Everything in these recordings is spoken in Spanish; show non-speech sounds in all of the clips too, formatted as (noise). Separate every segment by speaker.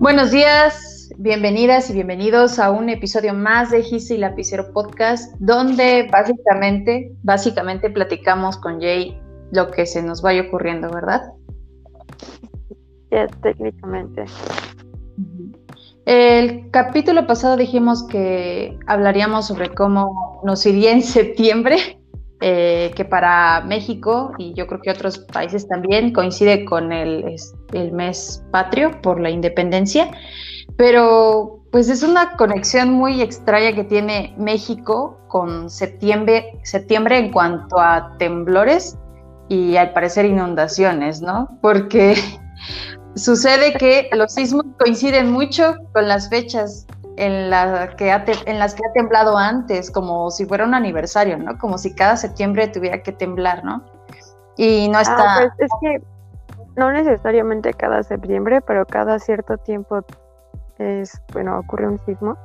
Speaker 1: Buenos días, bienvenidas y bienvenidos a un episodio más de Gise y Lapicero Podcast, donde básicamente, básicamente platicamos con Jay lo que se nos vaya ocurriendo, ¿verdad?
Speaker 2: Ya, técnicamente.
Speaker 1: El capítulo pasado dijimos que hablaríamos sobre cómo nos iría en septiembre eh, que para México y yo creo que otros países también coincide con el, el mes patrio por la independencia, pero pues es una conexión muy extraña que tiene México con septiembre, septiembre en cuanto a temblores y al parecer inundaciones, ¿no? Porque (laughs) sucede que los sismos coinciden mucho con las fechas en, la que en las que ha temblado antes, como si fuera un aniversario, ¿no? Como si cada septiembre tuviera que temblar, ¿no? Y no ah, está...
Speaker 2: pues es que no necesariamente cada septiembre, pero cada cierto tiempo es, bueno, ocurre un sismo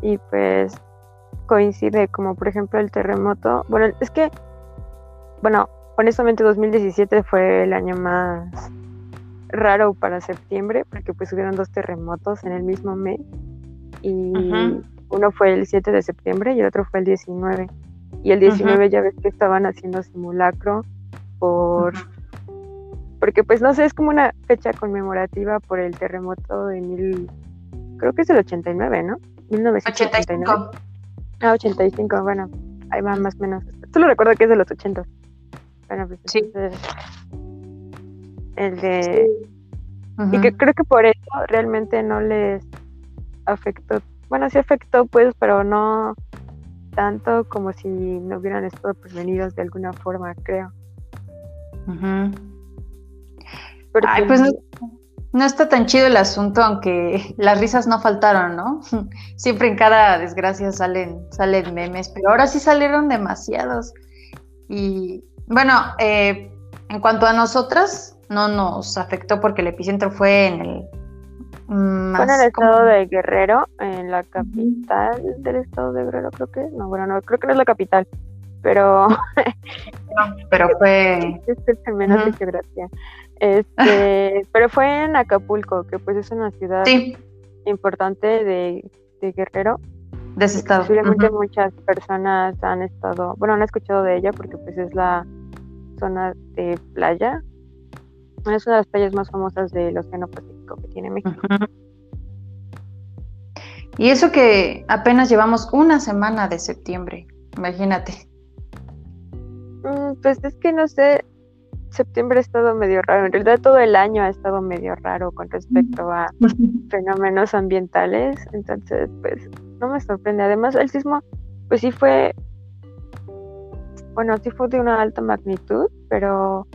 Speaker 2: y pues coincide, como por ejemplo el terremoto. Bueno, es que, bueno, honestamente 2017 fue el año más raro para septiembre, porque pues hubieron dos terremotos en el mismo mes y uno fue el 7 de septiembre y el otro fue el 19. Y el 19 ya ves que estaban haciendo simulacro por... Porque pues no sé, es como una fecha conmemorativa por el terremoto de mil... Creo que es el 89, ¿no? 1989. Ah, 85, bueno, ahí va más o menos. Solo recuerdo que es de los 80. Bueno, pues sí. el de... Y que creo que por eso realmente no les afectó, bueno, sí afectó pues, pero no tanto como si no hubieran estado prevenidos de alguna forma, creo.
Speaker 1: Ay, pues no, está tan chido el asunto, aunque las risas no faltaron, ¿no? (laughs) Siempre en cada desgracia salen, salen memes, pero ahora sí salieron demasiados. Y bueno, eh, en cuanto a nosotras, no nos afectó porque el epicentro fue en el
Speaker 2: Mm, fue en el estado de Guerrero, en la capital del estado de Guerrero, creo que. No, bueno, no, creo que no es la capital, pero. (laughs)
Speaker 1: pero fue. (laughs)
Speaker 2: Menos de geografía. Este, (laughs) pero fue en Acapulco, que pues es una ciudad importante de, Guerrero.
Speaker 1: De ese estado.
Speaker 2: Posiblemente muchas personas han estado, bueno, han escuchado de ella porque pues es la zona de playa es una de las playas más famosas del Océano Pacífico que tiene México.
Speaker 1: Y eso que apenas llevamos una semana de septiembre, imagínate.
Speaker 2: Mm, pues es que no sé, septiembre ha estado medio raro. En realidad todo el año ha estado medio raro con respecto a fenómenos ambientales. Entonces, pues no me sorprende. Además, el sismo, pues sí fue, bueno, sí fue de una alta magnitud, pero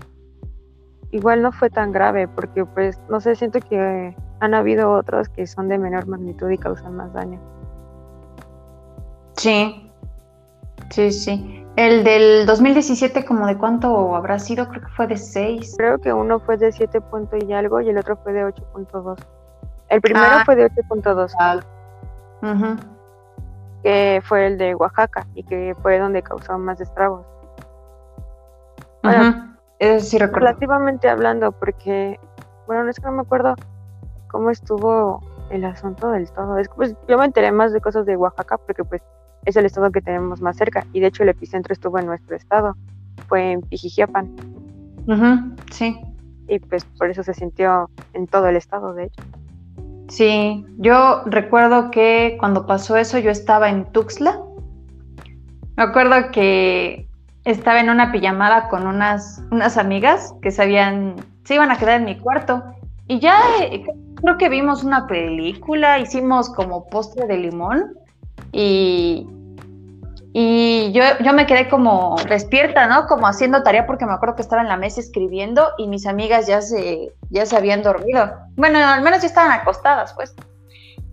Speaker 2: igual no fue tan grave porque pues no sé, siento que han habido otros que son de menor magnitud y causan más daño.
Speaker 1: Sí, sí, sí. El del 2017, ¿como de cuánto habrá sido? Creo que fue de 6.
Speaker 2: Creo que uno fue de 7 puntos y algo y el otro fue de 8.2. El primero ah. fue de 8.2. Uh Que fue el de Oaxaca y que fue donde causó más estragos.
Speaker 1: Es
Speaker 2: Relativamente hablando, porque, bueno, no es que no me acuerdo cómo estuvo el asunto del todo. Es pues yo me enteré más de cosas de Oaxaca porque pues es el estado que tenemos más cerca y de hecho el epicentro estuvo en nuestro estado, fue en Pijijiapan.
Speaker 1: sí.
Speaker 2: Y pues por eso se sintió en todo el estado, de hecho.
Speaker 1: Sí, yo recuerdo que cuando pasó eso yo estaba en Tuxtla. Me acuerdo que estaba en una pijamada con unas, unas amigas que sabían, se iban a quedar en mi cuarto. Y ya eh, creo que vimos una película, hicimos como postre de limón y, y yo, yo me quedé como despierta, ¿no? Como haciendo tarea porque me acuerdo que estaba en la mesa escribiendo y mis amigas ya se, ya se habían dormido. Bueno, al menos ya estaban acostadas, pues.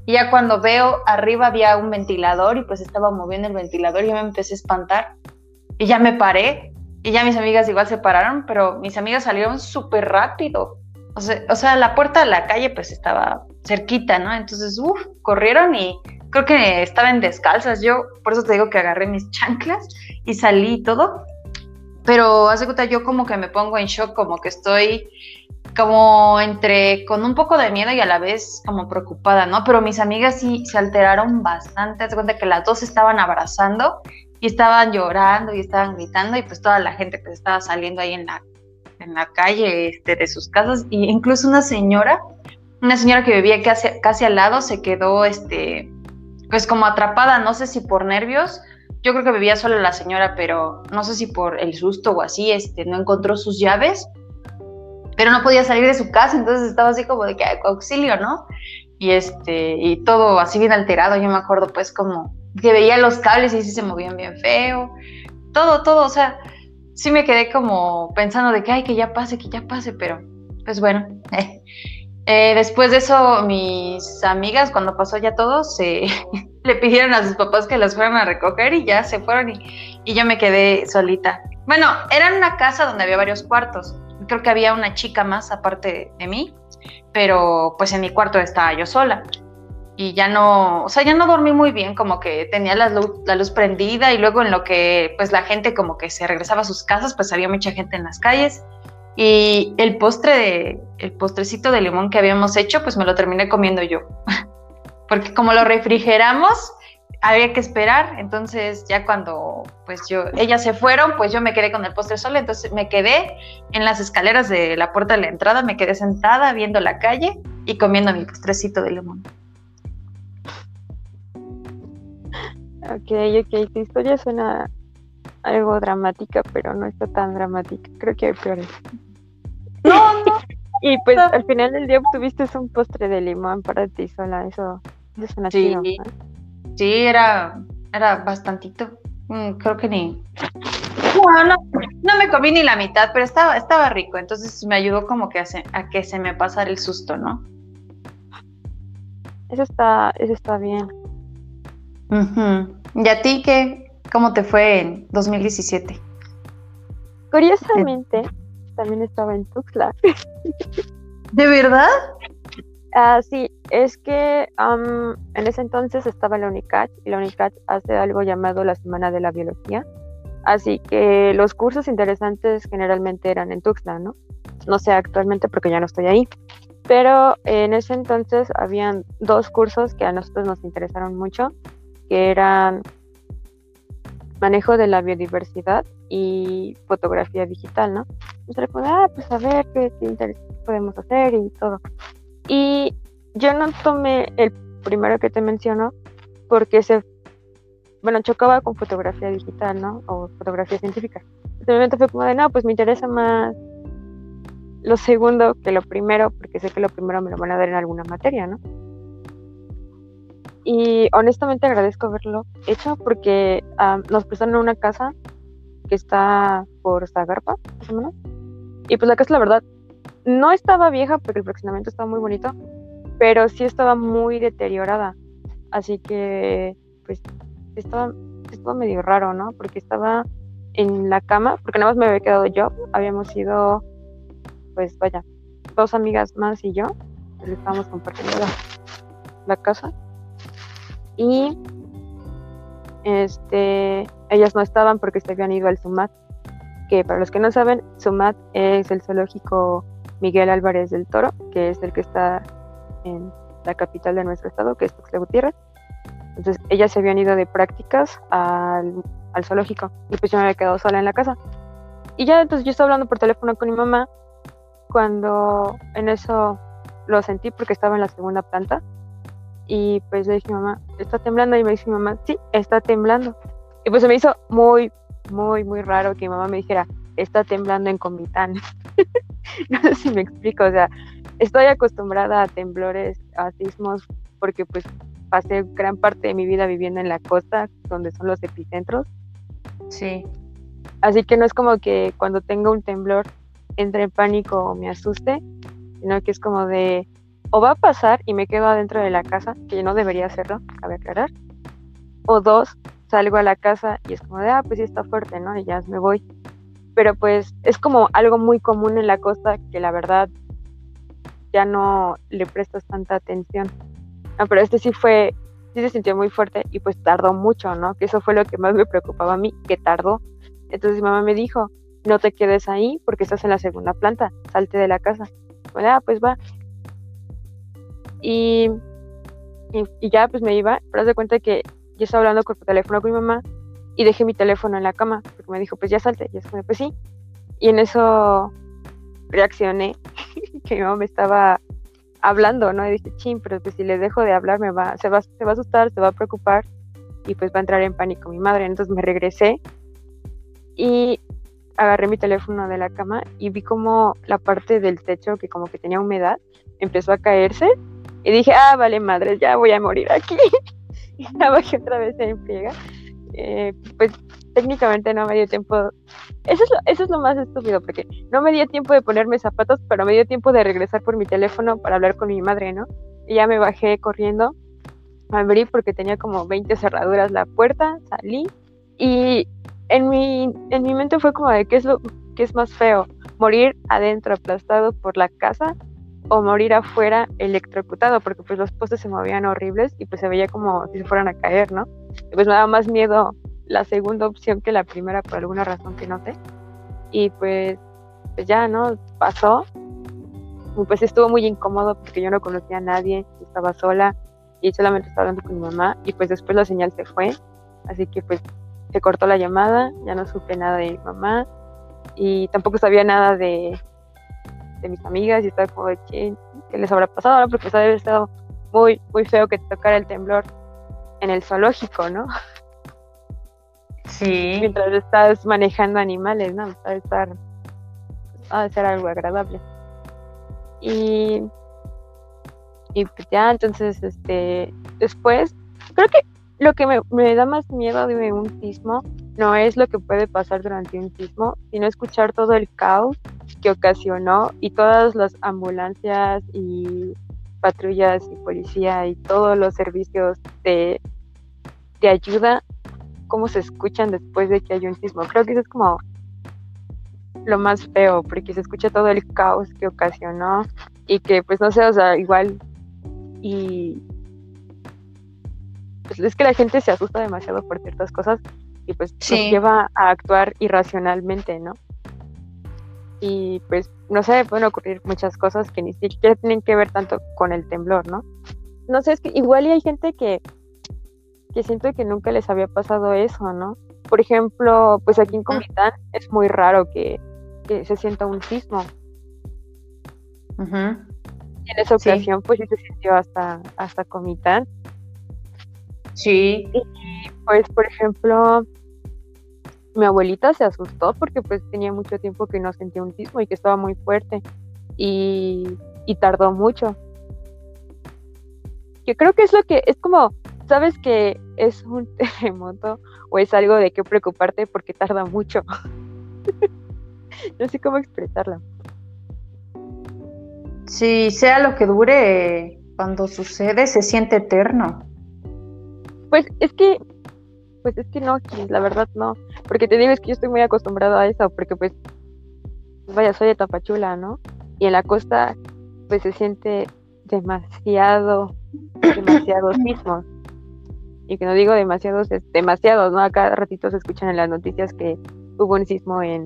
Speaker 1: Y ya cuando veo arriba había un ventilador y pues estaba moviendo el ventilador y yo me empecé a espantar y ya me paré y ya mis amigas igual se pararon, pero mis amigas salieron súper rápido. O sea, o sea, la puerta de la calle pues estaba cerquita, ¿no? Entonces, uff, corrieron y creo que estaban descalzas. Yo, por eso te digo que agarré mis chanclas y salí y todo. Pero hace cuenta, yo como que me pongo en shock, como que estoy como entre con un poco de miedo y a la vez como preocupada, ¿no? Pero mis amigas sí se alteraron bastante, te cuenta que las dos estaban abrazando y estaban llorando y estaban gritando y pues toda la gente pues estaba saliendo ahí en la, en la calle este, de sus casas. Y incluso una señora, una señora que vivía casi, casi al lado se quedó este, pues como atrapada, no sé si por nervios, yo creo que vivía sola la señora, pero no sé si por el susto o así, este, no encontró sus llaves, pero no podía salir de su casa, entonces estaba así como de que auxilio, ¿no? Y este, y todo así bien alterado, yo me acuerdo pues como que veía los cables y sí se movían bien feo, todo, todo, o sea, sí me quedé como pensando de que, ay, que ya pase, que ya pase, pero pues bueno. (laughs) Eh, después de eso, mis amigas, cuando pasó ya todo, se (laughs) le pidieron a sus papás que las fueran a recoger y ya se fueron y, y yo me quedé solita. Bueno, era una casa donde había varios cuartos. Creo que había una chica más aparte de mí, pero pues en mi cuarto estaba yo sola y ya no, o sea, ya no dormí muy bien, como que tenía la luz, la luz prendida y luego en lo que pues la gente como que se regresaba a sus casas, pues había mucha gente en las calles y el postre de, el postrecito de limón que habíamos hecho, pues me lo terminé comiendo yo, (laughs) porque como lo refrigeramos, había que esperar, entonces ya cuando pues yo, ellas se fueron, pues yo me quedé con el postre solo, entonces me quedé en las escaleras de la puerta de la entrada, me quedé sentada viendo la calle y comiendo mi postrecito de limón.
Speaker 2: Ok, ok, tu historia suena algo dramática, pero no está tan dramática. Creo que hay peores.
Speaker 1: No, no. (laughs)
Speaker 2: y pues al final del día tuviste un postre de limón para ti sola, eso, eso suena
Speaker 1: sí, Sí, era, era bastantito. Mm, creo que ni. No, no, no, me comí ni la mitad, pero estaba, estaba rico, entonces me ayudó como que a, a que se me pasara el susto, ¿no?
Speaker 2: Eso está, eso está bien.
Speaker 1: ¿Y a ti qué? ¿Cómo te fue en 2017?
Speaker 2: Curiosamente, también estaba en Tuxtla.
Speaker 1: ¿De verdad?
Speaker 2: Ah, sí, es que en ese entonces estaba la UNICAT y la UNICAT hace algo llamado la Semana de la Biología. Así que los cursos interesantes generalmente eran en Tuxtla, ¿no? No sé actualmente porque ya no estoy ahí. Pero en ese entonces habían dos cursos que a nosotros nos interesaron mucho que eran manejo de la biodiversidad y fotografía digital, ¿no? Entonces como, ah, pues a ver qué podemos hacer y todo. Y yo no tomé el primero que te menciono porque se, bueno, chocaba con fotografía digital, ¿no? O fotografía científica. momento fue como de, no, pues me interesa más lo segundo que lo primero, porque sé que lo primero me lo van a dar en alguna materia, ¿no? Y honestamente agradezco haberlo hecho porque nos prestaron una casa que está por Zagarpa, más. Y pues la casa, la verdad, no estaba vieja porque el fraccionamiento estaba muy bonito, pero sí estaba muy deteriorada. Así que, pues, estaba, estaba medio raro, ¿no? Porque estaba en la cama, porque nada más me había quedado yo. Habíamos ido, pues, vaya, dos amigas más y yo. Pues, estábamos compartiendo la casa y este, ellas no estaban porque se habían ido al SUMAT, que para los que no saben, SUMAT es el zoológico Miguel Álvarez del Toro, que es el que está en la capital de nuestro estado, que es Tuxtla Gutiérrez. Entonces, ellas se habían ido de prácticas al, al zoológico y pues yo me había quedado sola en la casa. Y ya entonces yo estaba hablando por teléfono con mi mamá cuando en eso lo sentí porque estaba en la segunda planta y pues le dije, mamá, ¿está temblando? Y me dice mi mamá, sí, está temblando. Y pues se me hizo muy, muy, muy raro que mi mamá me dijera, está temblando en Comitán. (laughs) no sé si me explico, o sea, estoy acostumbrada a temblores, a sismos, porque pues pasé gran parte de mi vida viviendo en la costa, donde son los epicentros.
Speaker 1: Sí.
Speaker 2: Así que no es como que cuando tenga un temblor entre en pánico o me asuste, sino que es como de, o va a pasar y me quedo adentro de la casa, que no debería hacerlo, cabe aclarar, o dos, salgo a la casa y es como de, ah, pues sí está fuerte, ¿no? Y ya me voy. Pero pues es como algo muy común en la costa que la verdad ya no le prestas tanta atención. No, pero este sí fue, sí se sintió muy fuerte y pues tardó mucho, ¿no? Que eso fue lo que más me preocupaba a mí, que tardó. Entonces mi mamá me dijo, no te quedes ahí porque estás en la segunda planta, salte de la casa como, ah, pues va. Y, ya pues me iba, pero haz de cuenta que yo estaba hablando por teléfono con mi mamá y dejé mi teléfono en la cama, porque me dijo, pues ya salte. Y yo pues sí. Y en eso reaccioné, (laughs) que mi mamá me estaba hablando, ¿no? Y dije, ching, pero pues si le dejo de hablar, me va, se, va, se va a asustar, se va a preocupar y pues va a entrar en pánico mi madre. Entonces me regresé y agarré mi teléfono de la cama y vi como la parte del techo que como que tenía humedad empezó a caerse y dije, ah, vale madre, ya voy a morir aquí. (laughs) y la bajé otra vez en friega. Eh, pues técnicamente no me dio tiempo. Eso es, lo, eso es lo más estúpido, porque no me dio tiempo de ponerme zapatos, pero me dio tiempo de regresar por mi teléfono para hablar con mi madre, ¿no? Y ya me bajé corriendo, abrí porque tenía como 20 cerraduras la puerta, salí y en mi, en mi mente fue como de qué es lo que es más feo, morir adentro aplastado por la casa o morir afuera electrocutado, porque pues los postes se movían horribles y pues se veía como si se fueran a caer, ¿no? Pues me daba más miedo la segunda opción que la primera por alguna razón que no sé. Y pues, pues ya, ¿no? Pasó. Y pues estuvo muy incómodo porque yo no conocía a nadie, estaba sola y solamente estaba hablando con mi mamá y pues después la señal se fue. Así que pues se cortó la llamada, ya no supe nada de mi mamá y tampoco sabía nada de, de mis amigas y estaba como de qué, les habrá pasado ahora porque pues había estado muy, muy feo que tocara el temblor en el zoológico, ¿no?
Speaker 1: Sí.
Speaker 2: Mientras estás manejando animales, ¿no? Va a estar, va a ser algo agradable. Y, y pues ya, entonces, este, después, creo que lo que me, me, da más miedo de un sismo no es lo que puede pasar durante un sismo, sino escuchar todo el caos que ocasionó y todas las ambulancias y patrullas y policía y todos los servicios de, de ayuda, cómo se escuchan después de que hay un sismo. Creo que eso es como lo más feo, porque se escucha todo el caos que ocasionó y que pues no sé, o sea, igual y pues es que la gente se asusta demasiado por ciertas cosas y pues nos lleva a actuar irracionalmente, ¿no? Y pues no sé, pueden ocurrir muchas cosas que ni siquiera tienen que ver tanto con el temblor, ¿no? No sé, es que igual y hay gente que, que siento que nunca les había pasado eso, ¿no? Por ejemplo, pues aquí en Comitán es muy raro que, se sienta un sismo. Y en esa ocasión, pues sí se sintió hasta, hasta Comitán.
Speaker 1: Sí.
Speaker 2: Y pues, por ejemplo, mi abuelita se asustó porque pues tenía mucho tiempo que no sentía un sismo y que estaba muy fuerte y, tardó mucho. Yo creo que es lo que es como, sabes que es un (laughs) terremoto o es algo de qué preocuparte porque tarda mucho. (laughs) no sé cómo expresarlo.
Speaker 1: Si sea lo que dure, cuando sucede se siente eterno.
Speaker 2: Pues es que pues es que no, la verdad no, porque te digo es que yo estoy muy acostumbrado a eso, porque pues, vaya, soy de Tapachula, ¿no? Y en la costa, pues se siente demasiado, demasiados (coughs) sismos. Y que no digo demasiados, es demasiados, ¿no? A cada ratito se escuchan en las noticias que hubo un sismo en,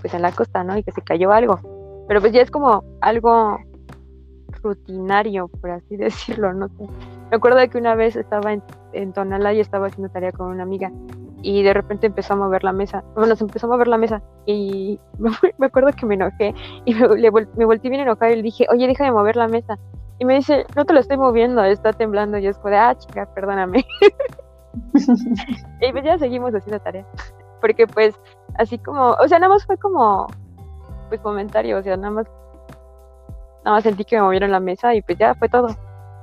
Speaker 2: pues en la costa, ¿no? Y que se cayó algo. Pero pues ya es como algo rutinario, por así (laughs) decirlo, ¿no? Me acuerdo de que una vez estaba en, en Tonala y estaba haciendo tarea con una amiga y de repente empezó a mover la mesa. Bueno, se empezó a mover la mesa y (laughs) me, acuerdo que me enojé y me, le, me volteé bien enojada y le dije, oye, deja de mover la mesa. Y me dice, no te lo estoy moviendo, está temblando. Y es como de, ah, chica, perdóname. (laughs) y pues ya seguimos haciendo tarea. (laughs) Porque pues, así como, o sea, nada más fue como, pues comentario, o sea, nada más, nada más sentí que me movieron la mesa y pues ya fue todo.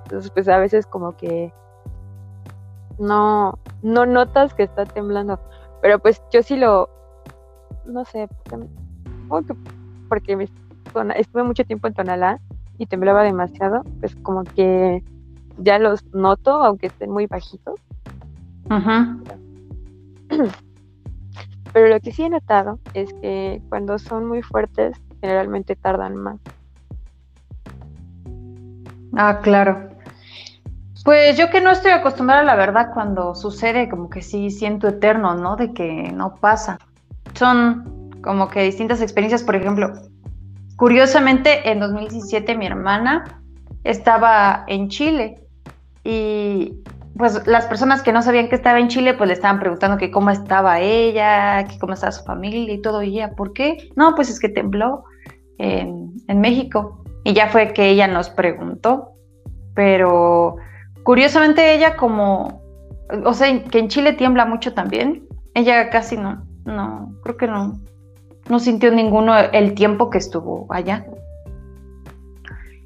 Speaker 2: Entonces, pues a veces como que no, no notas que está temblando. Pero pues yo sí lo, no sé, porque estuve mucho tiempo en Tonalá y temblaba demasiado, pues como que ya los noto, aunque estén muy bajitos. (clears throat) Pero lo que sí he notado es que cuando son muy fuertes, generalmente tardan más.
Speaker 1: Ah, claro. Pues yo que no estoy acostumbrada la verdad cuando sucede, como que sí siento eterno, ¿no? De que no pasa. Son como que distintas experiencias, por ejemplo, curiosamente, en 2017 mi hermana estaba en Chile y pues las personas que no sabían que estaba en Chile, pues le estaban preguntando que cómo estaba ella, que cómo estaba su familia y todo. Y ella, ¿por qué? No, pues es que tembló en, en México. Y ya fue que ella nos preguntó. Pero curiosamente ella como, o sea, que en Chile tiembla mucho también. Ella casi no, no, creo que no, no sintió ninguno el tiempo que estuvo allá.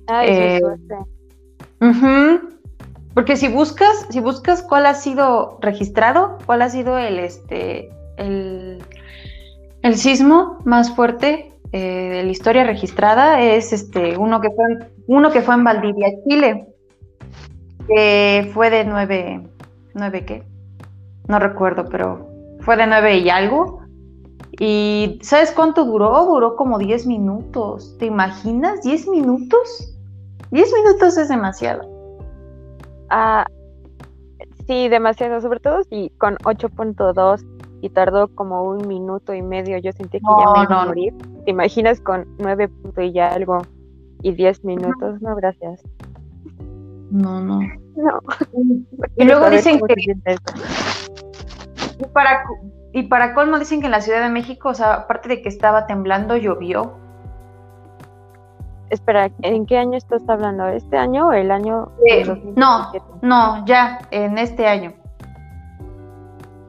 Speaker 2: Ay, eh,
Speaker 1: porque si buscas, si buscas cuál ha sido registrado, cuál ha sido el este el, el sismo más fuerte eh, de la historia registrada, es este uno que fue uno que fue en Valdivia, Chile, que fue de nueve, nueve qué, no recuerdo, pero fue de nueve y algo. Y ¿sabes cuánto duró? Duró como 10 minutos. ¿Te imaginas? ¿10 minutos? 10 minutos es demasiado.
Speaker 2: Ah, sí, demasiado, sobre todo si con 8.2 y tardó como un minuto y medio, yo sentí que ya me iba a morir. ¿Te imaginas con 9 y ya algo y 10 minutos? No, gracias.
Speaker 1: No, no.
Speaker 2: No.
Speaker 1: Y luego dicen que... Y para, y para colmo dicen que en la Ciudad de México, o sea, aparte de que estaba temblando, llovió.
Speaker 2: Espera, ¿en qué año estás hablando? ¿Este año o el año?
Speaker 1: Eh, no, no, ya, en este año.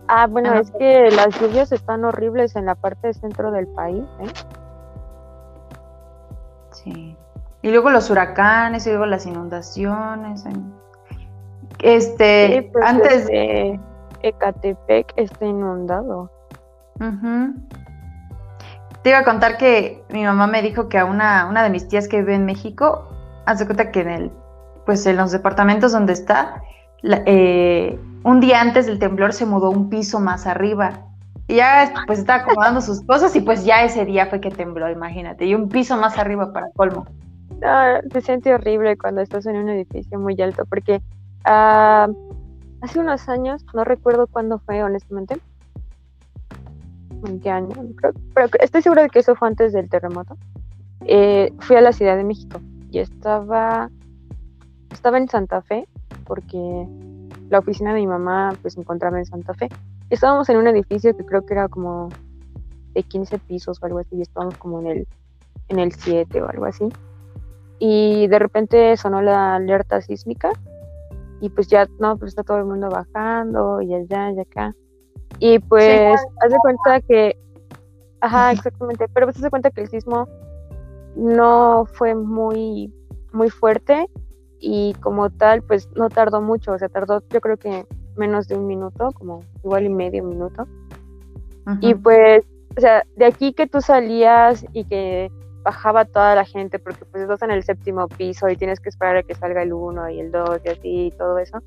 Speaker 2: Ah, bueno, es que las lluvias están horribles en la parte centro del país, ¿eh?
Speaker 1: Sí. Y luego los huracanes, y luego las inundaciones. Este, pues, antes
Speaker 2: de Ecatepec está inundado.
Speaker 1: Te iba a contar que mi mamá me dijo que a una, una de mis tías que vive en México, hace cuenta que en el, pues en los departamentos donde está, eh, un día antes del temblor se mudó un piso más arriba. Y ya pues estaba acomodando sus cosas y pues ya ese día fue que tembló, imagínate. Y un piso más arriba para colmo.
Speaker 2: Se siente horrible cuando estás en un edificio muy alto porque ah, hace unos años, no recuerdo cuándo fue honestamente, en qué año, pero estoy segura de que eso fue antes del terremoto. Eh, fui a la Ciudad de México y estaba, estaba en Santa Fe porque la oficina de mi mamá pues encontraba en Santa Fe. Estábamos en un edificio que creo que era como de 15 pisos o algo así y estábamos como en el, en el 7 o algo así. Y de repente sonó la alerta sísmica y pues ya, no, pues está todo el mundo bajando y allá y acá. Y pues, haz de cuenta que, ajá, exactamente, pero pues haz de cuenta que el sismo no fue muy, muy fuerte y como tal, pues no tardó mucho, o sea, tardó yo creo que menos de un minuto, como igual y medio minuto. Y pues, o sea, de aquí que tú salías y que bajaba toda la gente, porque pues estás en el séptimo piso y tienes que esperar a que salga el uno y el dos y así y todo eso.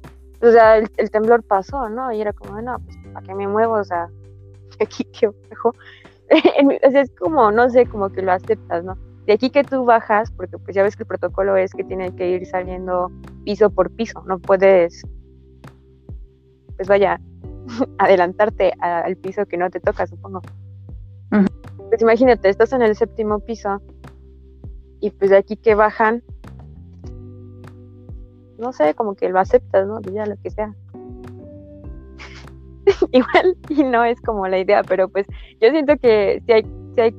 Speaker 2: O sea, el, el temblor pasó, ¿no? Y era como, no, pues ¿para qué me muevo? O sea, (laughs) aquí que bajo. (laughs) o sea, es como, no sé, como que lo aceptas, ¿no? De aquí que tú bajas, porque pues ya ves que el protocolo es que tiene que ir saliendo piso por piso, no puedes, pues vaya, (laughs) adelantarte al piso que no te toca, supongo. Pues imagínate, estás en el séptimo piso y pues de aquí que bajan, no sé, como que lo aceptas, ¿no? Ya lo que sea. (laughs) igual y no es como la idea, pero pues yo siento que si hay, si hay,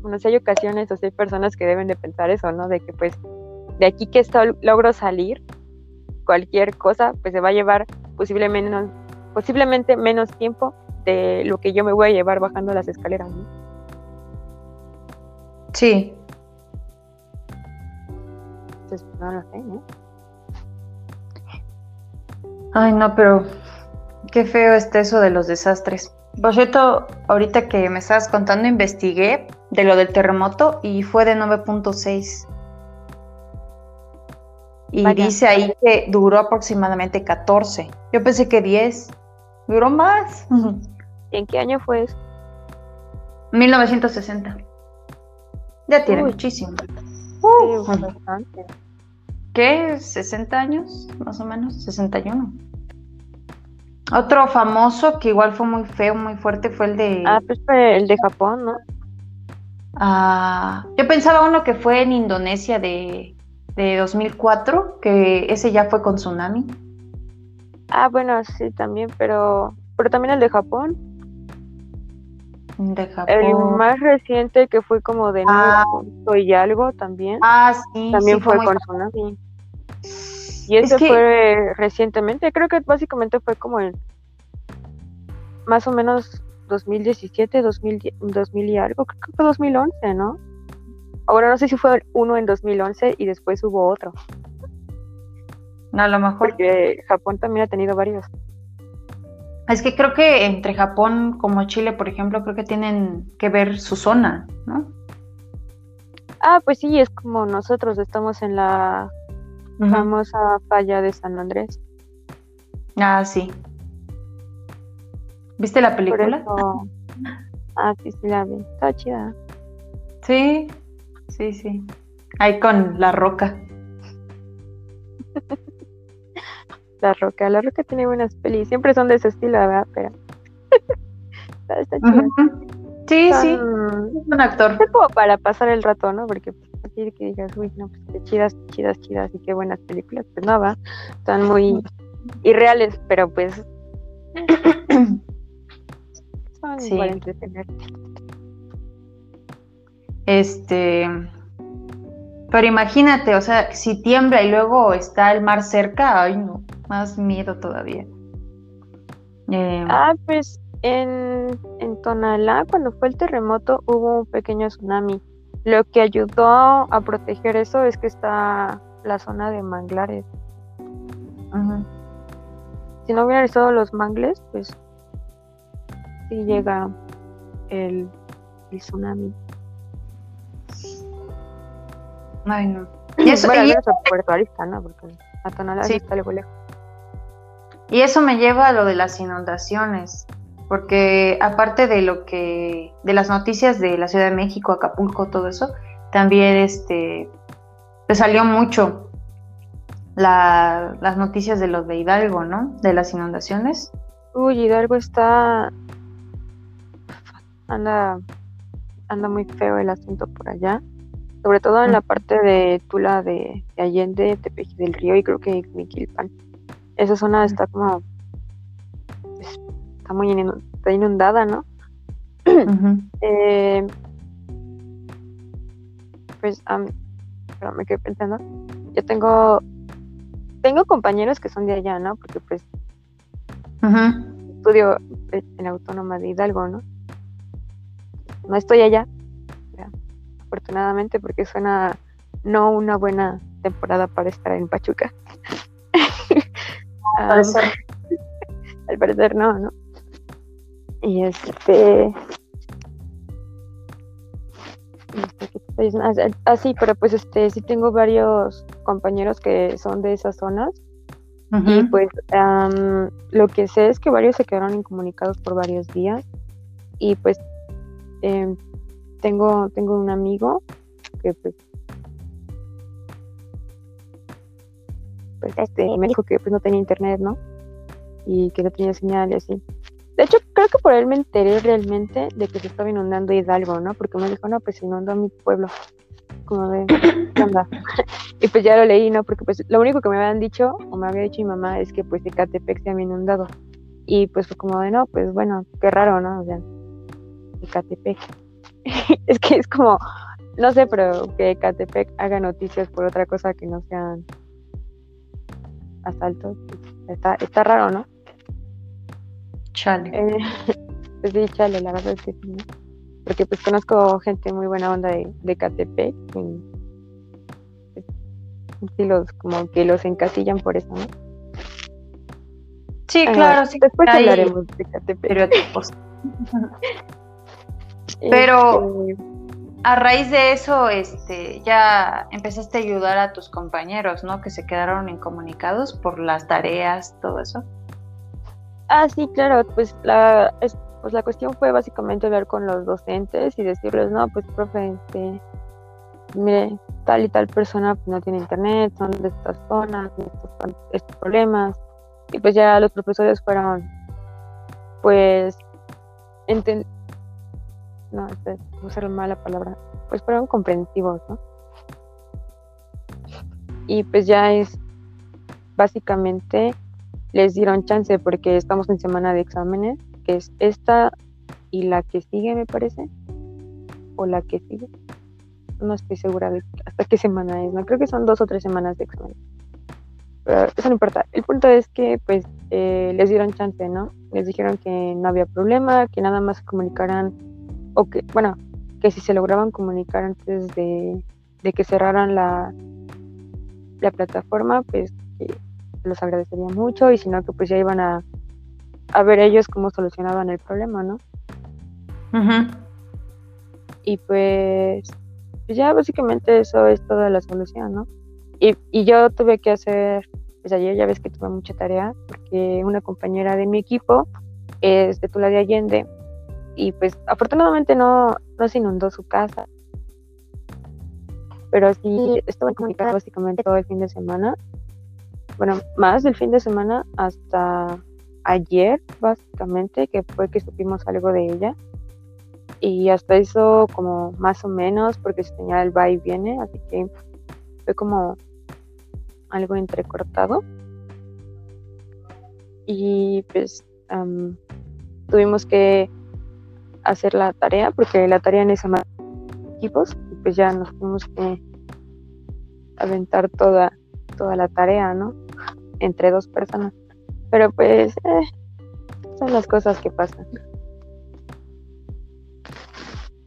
Speaker 2: bueno, si hay ocasiones o si hay personas que deben de pensar eso, ¿no? De que pues de aquí que esto logro salir, cualquier cosa, pues se va a llevar posiblemente menos, posiblemente menos tiempo de lo que yo me voy a llevar bajando las escaleras, ¿no?
Speaker 1: Sí.
Speaker 2: Entonces, no lo sé, ¿no?
Speaker 1: Ay, no, pero Qué feo está eso de los desastres. Por cierto, ahorita que me estabas contando, investigué de lo del terremoto y fue de 9.6. Y dice ahí que duró aproximadamente 14. Yo pensé que 10. Duró más. (laughs)
Speaker 2: ¿Y en qué año fue eso?
Speaker 1: 1960. Ya tiene muchísimo. ¿Qué? ¿60 años? Más o menos. 61. Otro famoso que igual fue muy feo, muy fuerte, fue el de...
Speaker 2: Ah, pues fue el de Japón, ¿no?
Speaker 1: Ah, yo pensaba uno que fue en Indonesia de, de 2004, que ese ya fue con tsunami.
Speaker 2: Ah, bueno, sí, también, pero, pero también el de Japón.
Speaker 1: De Japón.
Speaker 2: El más reciente que fue como de
Speaker 1: Ah.
Speaker 2: nuevo y algo también.
Speaker 1: Ah, sí.
Speaker 2: también
Speaker 1: sí,
Speaker 2: fue con tsunami. Y ese
Speaker 1: que-
Speaker 2: fue recientemente, creo que básicamente fue como en más o menos 2017, 2010, 2000 y algo, creo que fue 2011, ¿no? Ahora no sé si fue uno en 2011 y después hubo otro,
Speaker 1: A lo mejor.
Speaker 2: porque Japón también ha tenido varios.
Speaker 1: Es que creo que entre Japón como Chile, por ejemplo, creo que tienen que ver su zona, ¿no?
Speaker 2: Ah, pues sí, es como nosotros estamos en la famosa falla de San Andrés.
Speaker 1: Ah, sí. ¿Viste la película?
Speaker 2: eso... Ah, sí, sí la vi. Está chida.
Speaker 1: Sí, sí, sí. Ahí con la roca. (laughs)
Speaker 2: La Roca. La Roca tiene buenas pelis. Siempre son de ese estilo, ¿verdad? Pero... (laughs) está.
Speaker 1: Ujú. Sí, sí. Es un actor.
Speaker 2: Es como para pasar el rato, ¿no? Porque pues, así que digas, uy, no, pues qué chidas, chidas, chidas y qué buenas películas. Pues no, va. Están muy irreales, pero pues (clears throat) son
Speaker 1: Sí.
Speaker 2: para entretener.
Speaker 1: Este. Pero imagínate, o sea, si tiembla y luego está el mar cerca, ay no, más miedo todavía. Eh,
Speaker 2: Ah, pues en, en Tonalá, cuando fue el terremoto, hubo un pequeño tsunami. Lo que ayudó a proteger eso es que está la zona de manglares. Si no hubieran estado los mangles, pues sí llega el, el tsunami.
Speaker 1: Ay, no. (clears throat) Y eso,
Speaker 2: bueno,
Speaker 1: y,
Speaker 2: a Puerto Arista, ¿no? Porque a Tonalá sí está lejos.
Speaker 1: Y eso me lleva a lo de las inundaciones, porque aparte de lo que, de las noticias de la Ciudad de México, Acapulco, todo eso, también este, pues salió mucho la- las noticias de los de Hidalgo, ¿no? De las inundaciones.
Speaker 2: Uy, Hidalgo está. Anda. Anda muy feo el asunto por allá. Sobre todo en la parte de Tula de, de Allende, Tepeji del Río y creo que Miquilpan. Esa zona está como. pues, está muy inund- está inundada, ¿no? Eh, pues, am, pero me quedé pensando. Yo tengo. Tengo compañeros que son de allá, ¿no? Porque pues estudio en la Autónoma de Hidalgo, ¿no? No estoy allá, ya, afortunadamente, porque suena no una buena temporada para estar en Pachuca.
Speaker 1: Al parecer. (laughs)
Speaker 2: al parecer no, ¿no? Y este... diciendo. Ah, sí, Ah, pero pues este sí tengo varios compañeros que son de esas zonas y pues am, lo que sé es que varios se quedaron incomunicados por varios días y pues em, tengo tengo un amigo que pues pues este me dijo que pues no tenía internet no y que no tenía señal y así. De hecho creo que por él me enteré realmente de que se estaba inundando Hidalgo no porque me dijo no pues se inundó mi pueblo como de (coughs) ¿qué onda? y pues ya lo leí no porque pues lo único que me habían dicho o me había dicho mi mamá es que pues Ecatepec se había inundado. Y pues fue como de no pues bueno qué raro no o sea Ecatepec (laughs) es que es como no sé pero que Ecatepec haga noticias por otra cosa que no sean asaltos está está raro no
Speaker 1: Chale.
Speaker 2: eh, pues (laughs) sí, chale, la verdad es que sí, ¿no? Porque pues conozco gente muy buena onda de, de Catepec y pues, los como que los encasillan por eso, ¿no?
Speaker 1: Sí,
Speaker 2: Ah,
Speaker 1: claro, sí.
Speaker 2: Después hablaremos de Catepec.
Speaker 1: estereotipos. (laughs) pero-
Speaker 2: Este,
Speaker 1: A raíz de eso, este, ya empezaste a ayudar a tus compañeros, ¿no? Que se quedaron incomunicados por las tareas, todo eso.
Speaker 2: ah, sí, claro, pues la, es- pues la cuestión fue básicamente hablar con los docentes y decirles, no, pues profe, este, mire, tal y tal persona pues, no tiene internet, son de estas zonas, tiene estos, estos problemas. Y pues ya los profesores fueron, pues, enten- no, este, usar la mala palabra, pues fueron comprensivos, ¿no? Y pues ya es, básicamente, les dieron chance porque estamos en semana de exámenes, que es esta y la que sigue, me parece, o la que sigue. No estoy segura de hasta qué semana es, no creo que son dos o tres semanas de exámenes. Pero eso no importa. El punto es que, pues, eh, les dieron chance, ¿no? Les dijeron que no había problema, que nada más se comunicaran, o que, bueno, que si se lograban comunicar antes de, que cerraran la, la plataforma, pues que los agradecería mucho y si no, que pues ya iban a, a ver ellos cómo solucionaban el problema, ¿no? Y pues, pues, ya básicamente eso es toda la solución, ¿no? Y, y yo tuve que hacer, pues ayer ya ves que tuve mucha tarea, porque una compañera de mi equipo es de Tula de Allende y pues afortunadamente no, no se inundó su casa, pero sí estuve comunicada básicamente todo el fin de semana, bueno, más del fin de semana hasta ayer básicamente, que fue que supimos algo de ella. Y hasta eso como más o menos porque se tenía el va y viene, así que fue como algo entrecortado. Y pues tuvimos que hacer la tarea porque la tarea en esa equipos y pues ya nos tuvimos que aventar toda toda la tarea, ¿no? Entre dos personas. Pero pues eh, son las cosas que pasan.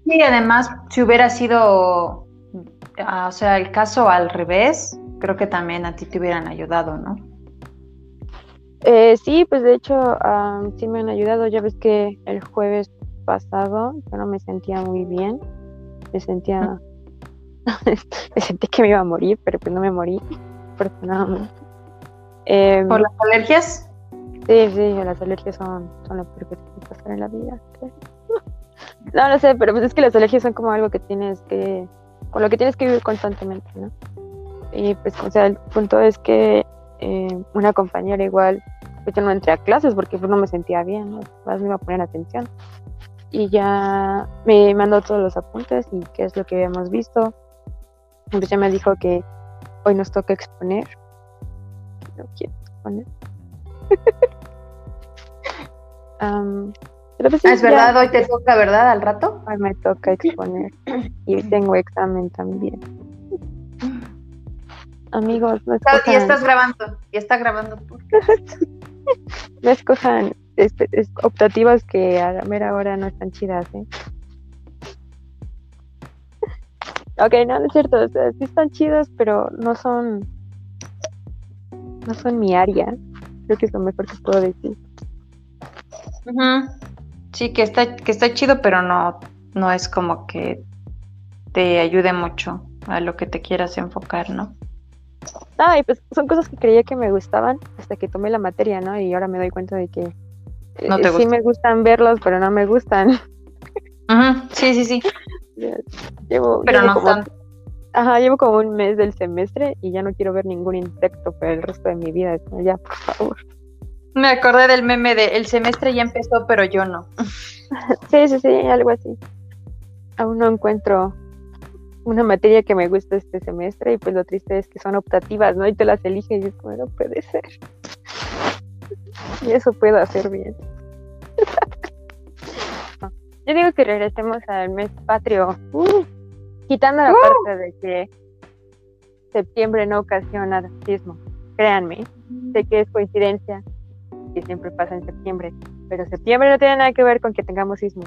Speaker 1: Y además, si hubiera sido, ah, o sea, el caso al revés, creo que también a ti te hubieran ayudado, ¿no?
Speaker 2: Eh, sí, pues de hecho sí me han ayudado. Ya ves que el jueves pasado yo no me sentía muy bien. Me sentía, (laughs) me sentí que me iba a morir, pero pues no me morí, afortunadamente.
Speaker 1: Em, ¿Por las alergias?
Speaker 2: Sí, sí, las alergias son, son lo peor que puede pasar en la vida. (laughs) No, no sé, pero pues es que las alergias son como algo que tienes que, con lo que tienes que vivir constantemente, ¿no? Y pues, o sea, el punto es que eh, una compañera igual, pues yo no entré a clases porque pues no me sentía bien, ¿no? Me iba a poner atención. Y ya me mandó todos los apuntes y qué es lo que habíamos visto. Entonces ya me dijo que hoy nos toca exponer. No quiero exponer. (laughs)
Speaker 1: Pues ah, es verdad, hoy te toca, ¿verdad? Al rato.
Speaker 2: Hoy me toca exponer. (clears throat) y tengo examen también. Amigos,
Speaker 1: no escojan... Y estás grabando, y está grabando. (laughs)
Speaker 2: no escojan optativas que a la mera hora no están chidas, ¿eh? (laughs) ok, no, no es cierto, o sea, sí están chidas, pero no son, no son mi área. Creo que es lo mejor que puedo decir.
Speaker 1: Sí, que está, que está chido, pero no, no es como que te ayude mucho a lo que te quieras enfocar, ¿no?
Speaker 2: Ah, y pues son cosas que creía que me gustaban hasta que tomé la materia, ¿no? Y ahora me doy cuenta de que eh, sí me gustan verlos, pero no me gustan.
Speaker 1: Sí, sí, sí. (laughs)
Speaker 2: Llevo,
Speaker 1: pero no como,
Speaker 2: Ajá, llevo como un mes del semestre y ya no quiero ver ningún insecto por el resto de mi vida. Ya, por favor.
Speaker 1: Me acordé del meme de el semestre ya empezó, pero yo no. (laughs)
Speaker 2: Sí, sí, sí, algo así. Aún no encuentro una materia que me guste este semestre y pues lo triste es que son optativas, ¿no? Y te las eliges y es como, no puede ser. Y eso puedo hacer bien. (laughs) Yo digo que regresemos al mes patrio, uh, quitando la uh. parte de que septiembre no ocasiona racismo. Créanme, sé que es coincidencia, que siempre pasa en septiembre. Pero septiembre no tiene nada que ver con que tengamos sismo.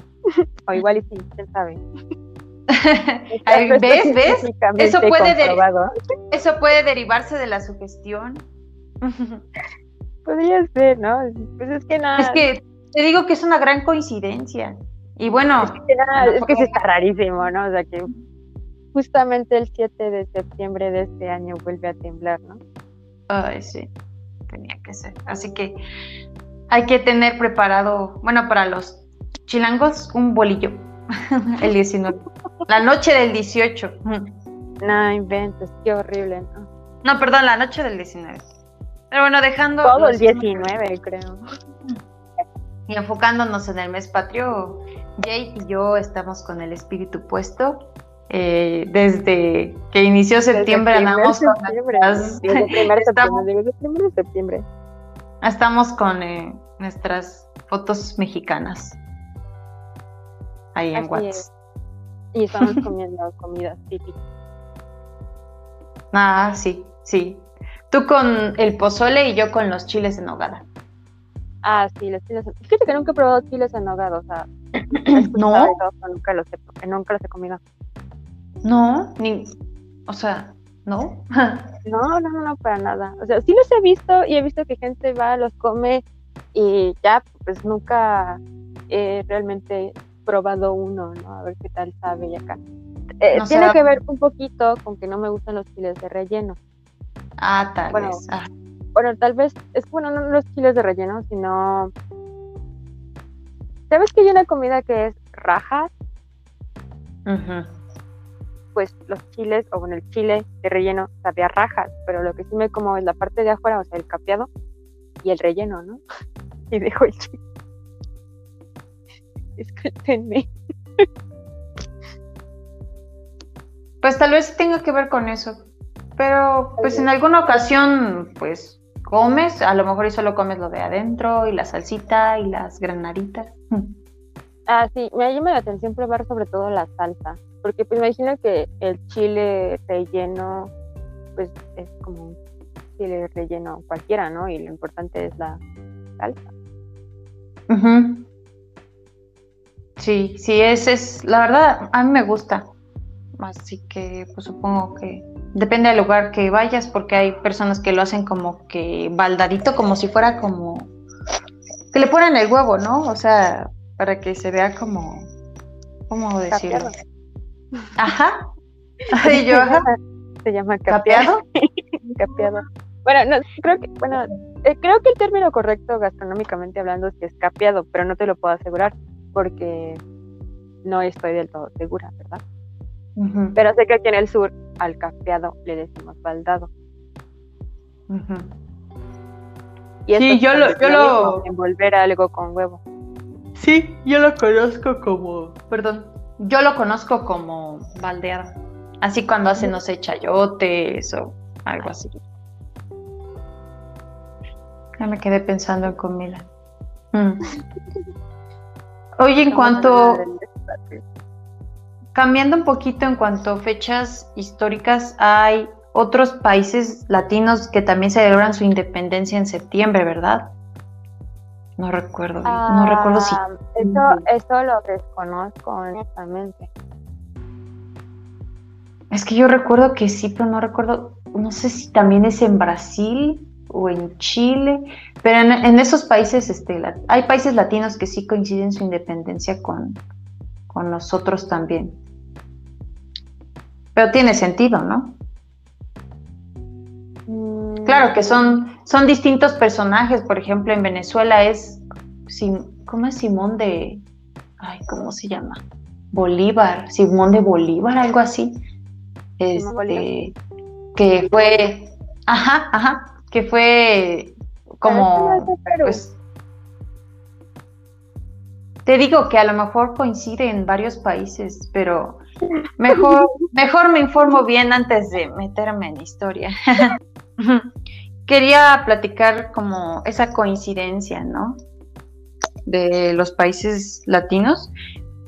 Speaker 2: o igual y sí, quién sabe. (laughs)
Speaker 1: ¿Ves? ¿Ves? Eso puede, eso puede derivarse de la sugestión. (laughs)
Speaker 2: Podría ser, ¿no? Pues es que nada.
Speaker 1: Es que te digo que es una gran coincidencia. Y bueno.
Speaker 2: Es que, nada, es que sí está rarísimo, ¿no? O sea que justamente el 7 de septiembre de este año vuelve a temblar, ¿no?
Speaker 1: Ay, sí tenía que ser. Así que hay que tener preparado, bueno, para los chilangos, un bolillo. (laughs) el 19. La noche del 18.
Speaker 2: No inventes, qué horrible, ¿no?
Speaker 1: No, perdón, la noche del 19. Pero bueno, dejando.
Speaker 2: Todo el 19, creo.
Speaker 1: Y enfocándonos en el mes patrio, Jake y yo estamos con el espíritu puesto. Eh, desde que inició septiembre, andamos con (laughs)
Speaker 2: septiembre.
Speaker 1: Estamos con eh, nuestras fotos mexicanas. Ahí en WhatsApp.
Speaker 2: Y estamos (laughs) comiendo comida típica.
Speaker 1: Ah, sí, sí. Tú con el pozole y yo con los chiles en nogada.
Speaker 2: Ah, sí, los chiles. Fíjate que nunca he probado chiles en nogada, o sea, (clears throat) (clears throat)
Speaker 1: no,
Speaker 2: nunca los he, nunca los he comido.
Speaker 1: No, ni, o sea, (laughs) ¿no?
Speaker 2: no, no, no, para nada. O sea, sí los he visto y he visto que gente va, los come y ya, pues nunca he realmente probado uno, ¿no? A ver qué tal sabe y acá. Eh, tiene que ver un poquito con que no me gustan los chiles de relleno.
Speaker 1: Ah, tal vez. Ah.
Speaker 2: Bueno, tal vez, es bueno, no los chiles de relleno, sino... ¿Sabes que hay una comida que es rajas? Pues los chiles, o bueno, el chile de relleno sabía rajas, pero lo que sí me como es la parte de afuera, o sea, el capeado y el relleno, ¿no? (laughs) y dejo el chile. (laughs) Discúlpenme.
Speaker 1: Pues tal vez tenga que ver con eso. Pero pues en alguna ocasión, pues comes, a lo mejor y solo comes lo de adentro y la salsita y las granaditas. (laughs)
Speaker 2: Ah, sí, me llama la atención probar sobre todo la salsa, porque pues imagino que el chile relleno, pues es como un chile relleno cualquiera, ¿no? Y lo importante es la salsa.
Speaker 1: Sí, sí, ese es, la verdad, a mí me gusta. Así que pues supongo que depende del lugar que vayas, porque hay personas que lo hacen como que baldadito, como si fuera como que le ponen el huevo, ¿no? O sea, para que se vea como, ¿cómo decirlo? (laughs) Ajá.
Speaker 2: Se llama capeado. (laughs) capeado. Bueno, no, creo que, bueno, eh, creo que el término correcto gastronómicamente hablando es que es capeado, pero no te lo puedo asegurar porque no estoy del todo segura, ¿verdad? Pero sé que aquí en el sur al capeado le decimos baldado. Y sí, yo lo, yo lo... Envolver algo con huevo.
Speaker 1: Sí, yo lo conozco como, perdón, yo lo conozco como baldeado. Así cuando hacen, no sé, chayotes o algo así. Ya me quedé pensando en comida. Mm. (laughs) Oye, en cuanto... Cambiando un poquito en cuanto a fechas históricas, hay otros países latinos que también celebran su independencia en septiembre, ¿verdad? No recuerdo, no recuerdo si. Ah,
Speaker 2: eso, eso lo desconozco, honestamente.
Speaker 1: Es que yo recuerdo que sí, pero no recuerdo, no sé si también es en Brasil o en Chile, pero en, esos países, este, hay países latinos que sí coinciden su independencia con, con nosotros también. Pero tiene sentido, ¿no? Mm. Claro que son, son distintos personajes. Por ejemplo, en Venezuela es. ¿Cómo es Simón de. Ay, ¿cómo se llama? Bolívar, Simón de Bolívar, algo así. Este, que fue. Ajá, ajá. Que fue como. Pues, te digo que a lo mejor coincide en varios países, pero Mejor, mejor me informo bien antes de meterme en historia. (laughs) Quería platicar como esa coincidencia, ¿no? De los países latinos.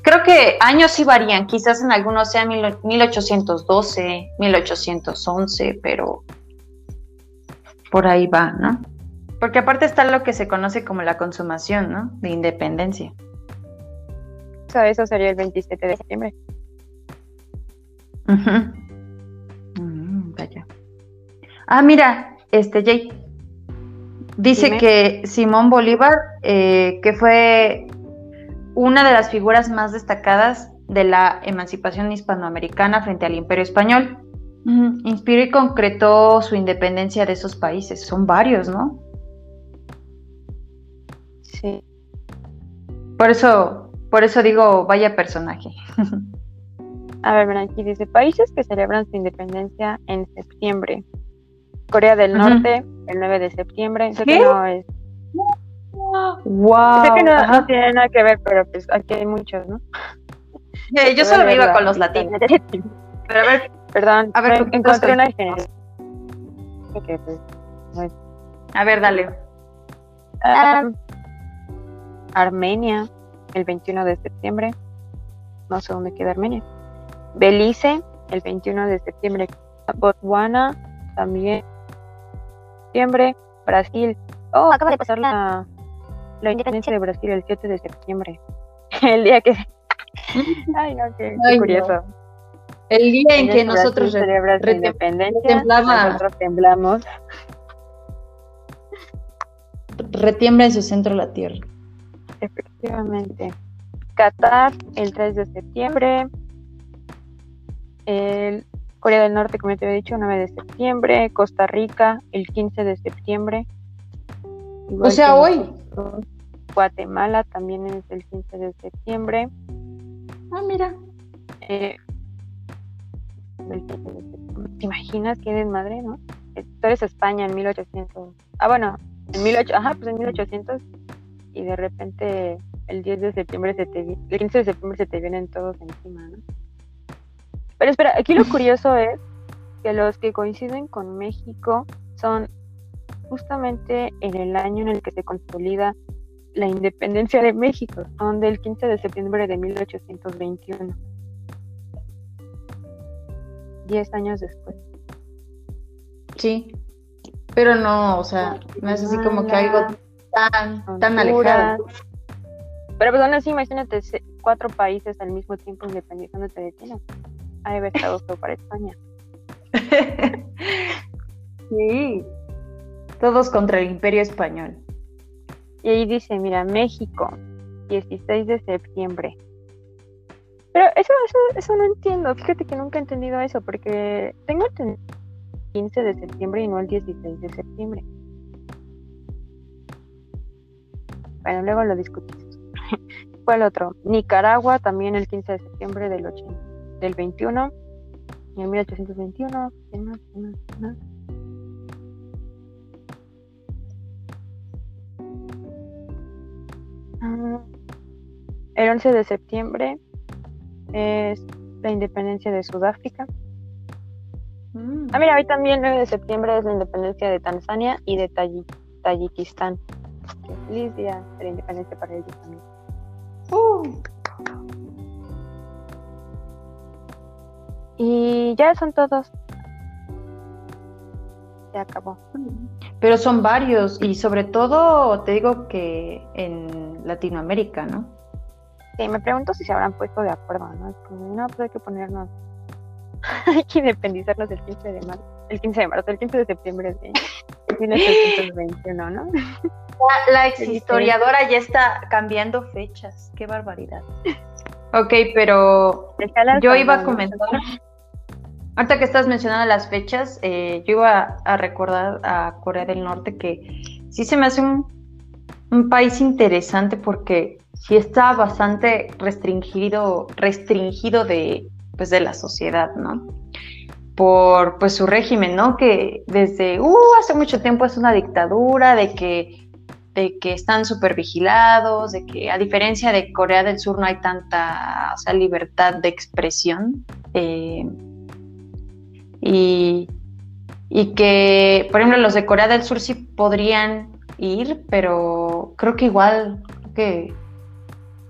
Speaker 1: Creo que años sí varían, quizás en algunos sean 1812, 1811, pero por ahí va, ¿no? Porque aparte está lo que se conoce como la consumación, ¿no? De independencia.
Speaker 2: Eso sería el 27 de septiembre.
Speaker 1: Mm, ah, mira, este Jay. Dice que Simón Bolívar, eh, que fue una de las figuras más destacadas de la emancipación hispanoamericana frente al imperio español, inspiró y concretó su independencia de esos países. Son varios, ¿no?
Speaker 2: Sí.
Speaker 1: Por eso, por eso digo, vaya personaje. (laughs)
Speaker 2: A ver, aquí dice países que celebran su independencia en septiembre. Corea del Norte, el 9 de septiembre. ¿Qué? no es.
Speaker 1: Wow.
Speaker 2: Sé que no, no tiene nada que ver, pero pues aquí hay muchos, ¿no? (laughs)
Speaker 1: Yo solo me iba con los (laughs) latinos. Pero a ver,
Speaker 2: Perdón,
Speaker 1: A ver,
Speaker 2: encontré una generación. que, pues,
Speaker 1: a ver, dale.
Speaker 2: Ah, Armenia, el 21 de septiembre. No sé dónde queda Armenia. Belice, el 21 de septiembre. Botswana, también. Septiembre. Brasil. Oh, acaba de pasar la, la independencia de Brasil el 7 de septiembre. (laughs) El día que. (laughs) Ay, no, qué, qué
Speaker 1: Ay, no.
Speaker 2: curioso.
Speaker 1: El día en que
Speaker 2: Brasil
Speaker 1: nosotros re-
Speaker 2: celebra su
Speaker 1: retem-
Speaker 2: independencia. Nosotros temblamos.
Speaker 1: retiembla en su centro la tierra.
Speaker 2: Efectivamente. Qatar el 3 de septiembre. El Corea del Norte, como te había dicho, 9 de septiembre. Costa Rica el 15 de septiembre.
Speaker 1: O sea, hoy.
Speaker 2: Guatemala también es el 15 de septiembre.
Speaker 1: Ah, mira.
Speaker 2: Eh, el 15 de septiembre. ¿Te imaginas qué desmadre, no? Eh, Tú eres España en 1800. Ah, bueno, en 1800, ajá, pues en 1800 y de repente el 10 de septiembre se te el 15 de septiembre se te vienen todos encima, ¿no? Pero espera, aquí lo (laughs) curioso es que los que coinciden con México son justamente en el año en el que se consolida la independencia de México, son del 15 de septiembre de 1821. Diez años después.
Speaker 1: Sí. Pero no, o sea, no es así como que algo tan, tan alejado.
Speaker 2: Pero pues aún así, imagínate cuatro países al mismo tiempo independizándote de China. Ha de haber estado para España. (laughs)
Speaker 1: sí. Todos contra el imperio español.
Speaker 2: Y ahí dice, mira, México, 16 de septiembre. Pero eso, eso, eso no entiendo. Fíjate que nunca he entendido eso, porque tengo el 15 de septiembre y no el 16 de septiembre. Bueno, luego lo discutimos. (laughs) El otro. Nicaragua, también el 15 de septiembre del, 80 del 21. Y en 1821. ¿Quién más? ¿Quién más? ¿Quién más? Ah, El 11 de septiembre es la independencia de Sudáfrica.
Speaker 1: Mm.
Speaker 2: Ah, mira, hoy también el 9 de septiembre es la independencia de Tanzania y de Tayi- Tayikistán. Feliz día de la independencia para ellos también.
Speaker 1: Uh.
Speaker 2: Y ya son todos. Se acabó.
Speaker 1: Pero son varios y sobre todo te digo que en Latinoamérica, ¿no?
Speaker 2: Sí, me pregunto si se habrán puesto de acuerdo, ¿no? No, pues hay que ponernos. (laughs) hay que independizarnos el 15 de marzo. El 15 de marzo, el 15 de septiembre de 1821, ¿no?
Speaker 1: La, la ex historiadora ya está cambiando fechas. Qué barbaridad. (laughs) Ok, pero yo iba a comentar. (laughs) Ahorita que estás mencionando las fechas, eh, yo iba a recordar a Corea del Norte que sí se me hace un, país interesante porque sí está bastante restringido, restringido de, pues, de la sociedad, ¿no? Por pues su régimen, ¿no? Que desde uh, hace mucho tiempo es una dictadura, de que, de que están súper vigilados, de que a diferencia de Corea del Sur no hay tanta o sea, libertad de expresión. eh, y, y que, por ejemplo, los de Corea del Sur sí podrían ir, pero creo que igual, creo que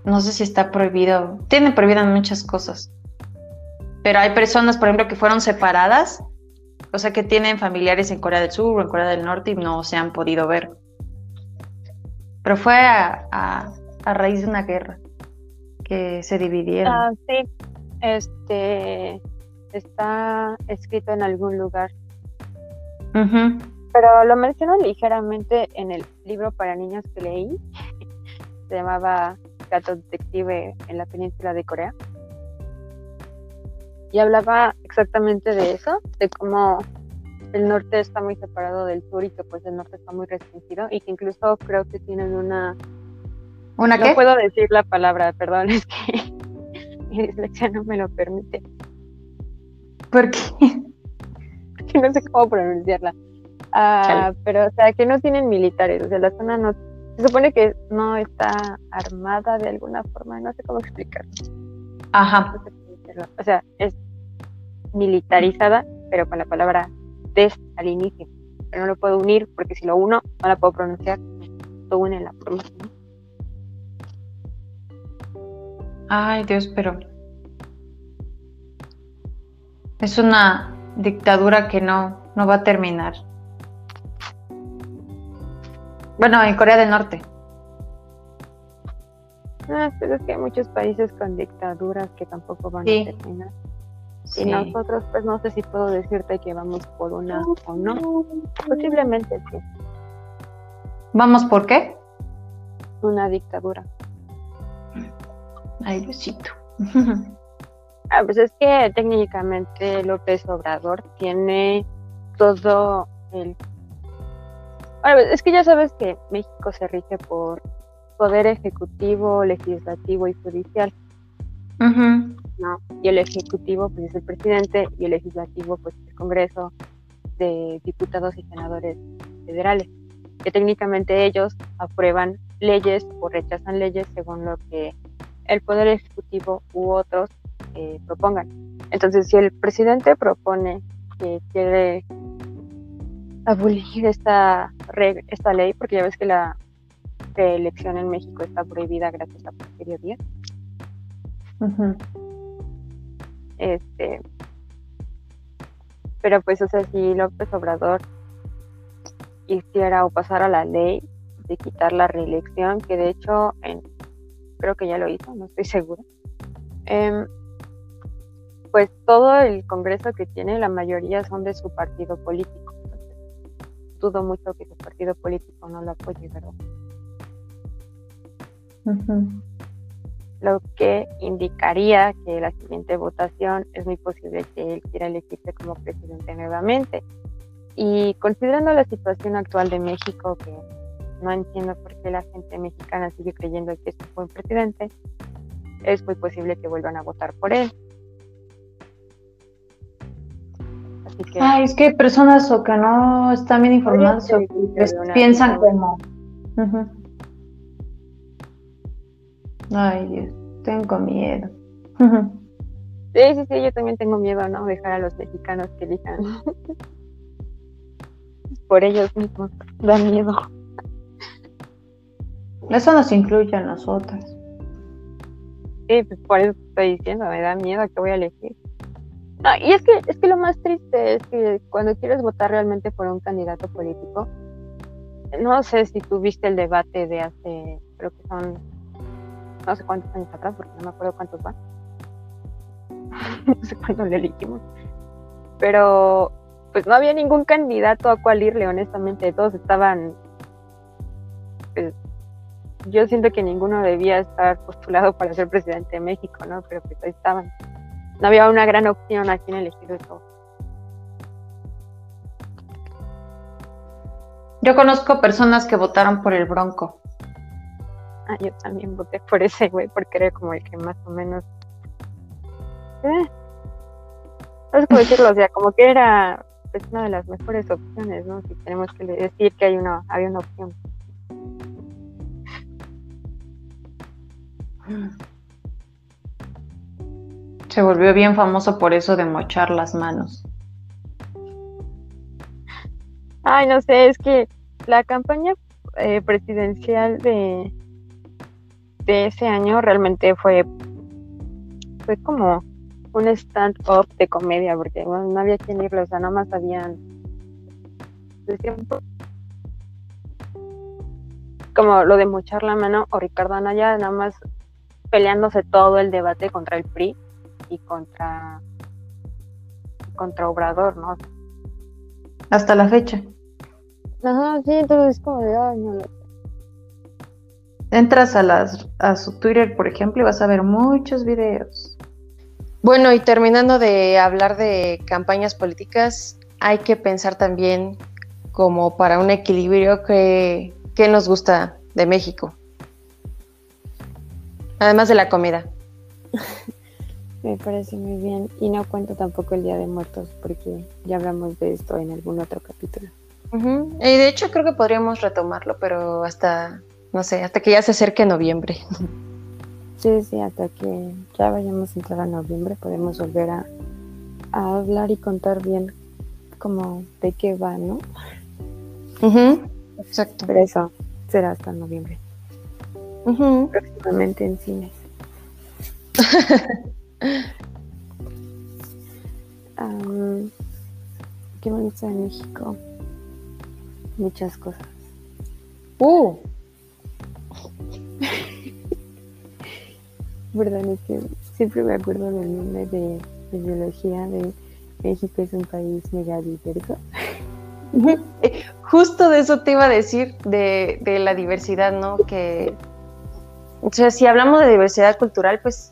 Speaker 1: no sé si está prohibido. Tienen prohibidas muchas cosas. Pero hay personas, por ejemplo, que fueron separadas, o sea, que tienen familiares en Corea del Sur o en Corea del Norte y no se han podido ver. Pero fue a, a- raíz de una guerra que se dividieron.
Speaker 2: Ah, sí, este está escrito en algún lugar, pero lo menciono ligeramente en el libro para niños que leí. (laughs) Se llamaba Gato Detective en la península de Corea. Y hablaba exactamente de eso, de cómo el norte está muy separado del sur y que pues el norte está muy restringido y que incluso creo que tienen una
Speaker 1: ¿Una
Speaker 2: no
Speaker 1: qué?
Speaker 2: puedo decir la palabra, perdón, (laughs) es que mi dislexia no me lo permite.
Speaker 1: Porque (laughs)
Speaker 2: que no sé cómo pronunciarla. Ah, pero, o sea, que no tienen militares, o sea, la zona no, se supone que no está armada de alguna forma, no sé cómo explicarlo.
Speaker 1: Ajá.
Speaker 2: O sea, es militarizada, pero con la palabra des al inicio. Pero no lo puedo unir porque si lo uno, no la puedo pronunciar. Lo une en la pronunciación.
Speaker 1: Ay, Dios, pero es una dictadura que no, no va a terminar. Bueno, en Corea del Norte.
Speaker 2: Ah, pero es que hay muchos países con dictaduras que tampoco van a terminar. Y nosotros, pues no sé si puedo decirte que vamos por una o no. Posiblemente sí.
Speaker 1: ¿Vamos por qué?
Speaker 2: Una dictadura.
Speaker 1: Ay, besito. (laughs)
Speaker 2: ah, pues es que técnicamente López Obrador tiene todo el... es que ya sabes que México se rige por poder ejecutivo, legislativo y judicial. ¿no? Y el ejecutivo pues es el presidente y el legislativo pues el Congreso de diputados y senadores federales, que técnicamente ellos aprueban leyes o rechazan leyes según lo que el poder ejecutivo u otros eh, propongan. Entonces, si el presidente propone que quiere abolir esta, esta ley, porque ya ves que la reelección en México está prohibida gracias a Porfirio Díaz, este, pero pues, o sea, si López Obrador hiciera o pasara la ley de quitar la reelección, que de hecho en, creo que ya lo hizo, no estoy segura, em, pues todo el Congreso que tiene, la mayoría son de su partido político. dudo mucho que su partido político no lo apoye, ¿verdad? lo que indicaría que la siguiente votación es muy posible que él quiera elegirse como presidente nuevamente. Y considerando la situación actual de México, que no entiendo por qué la gente mexicana sigue creyendo que es un buen presidente, es muy posible que vuelvan a votar por él.
Speaker 1: Así que, Ay, es que hay personas o que no están bien informadas o que piensan como... Ay, Dios, tengo miedo.
Speaker 2: sí, sí, sí, yo también tengo miedo, ¿no? Dejar a los mexicanos que elijan (laughs) por ellos mismos. Da miedo.
Speaker 1: Eso nos incluye a nosotros.
Speaker 2: Sí, pues por eso estoy diciendo, me da miedo que voy a elegir. Y es que, es que lo más triste es que cuando quieres votar realmente por un candidato político, no sé si tú viste el debate de hace, creo que son no sé cuántos años atrás, porque no me acuerdo cuántos van. (laughs) no sé cuándo le elegimos. Pero pues no había ningún candidato a cual irle, honestamente. Todos estaban. Pues, yo siento que ninguno debía estar postulado para ser presidente de México, ¿no? Pero pues ahí estaban. No había una gran opción a quien elegir de todo.
Speaker 1: Yo conozco personas que votaron por el Bronco.
Speaker 2: Ah, yo también voté por ese güey porque era como el que más o menos. Eh, no sé cómo decirlo, o sea, como que era pues, una de las mejores opciones, ¿no? Si tenemos que decir que hay una, había una opción.
Speaker 1: Se volvió bien famoso por eso de mochar las manos.
Speaker 2: Ay, no sé, es que la campaña eh, presidencial de, de ese año realmente fue, fue como un stand-up de comedia, porque no había quien irlo, o sea, nada más habían como lo de mochar la mano o Ricardo Anaya, nada más peleándose todo el debate contra el PRI y contra contra Obrador, ¿no?
Speaker 1: Hasta la fecha.
Speaker 2: Ajá, sí, entonces es como de, ay, no,
Speaker 1: Entras a, las, a su Twitter, por ejemplo, y vas a ver muchos videos.
Speaker 3: Bueno, y terminando de hablar de campañas políticas, hay que pensar también como para un equilibrio que, nos gusta de México. Además de la comida. (laughs)
Speaker 2: Me parece muy bien. Y no cuento tampoco el Día de Muertos porque ya hablamos de esto en algún otro capítulo.
Speaker 3: Y de hecho creo que podríamos retomarlo, pero hasta
Speaker 1: no sé, hasta que ya se acerque noviembre.
Speaker 2: Sí, sí, hasta que ya vayamos a entrar a noviembre podemos volver a, a hablar y contar bien como de qué va, ¿no?
Speaker 1: Exacto.
Speaker 2: Pero eso será hasta noviembre.
Speaker 1: Ujú.
Speaker 2: Próximamente en cines. (laughs) Am, ¿Qué me gusta de México? Muchas cosas.
Speaker 1: Uh, (laughs)
Speaker 2: ¿Verdad? Es que siempre me acuerdo del nombre de, de biología de México es un país mega diverso. (laughs)
Speaker 1: Justo de eso te iba a decir, de, de la diversidad, ¿no? Que, o sea, si hablamos de diversidad cultural, pues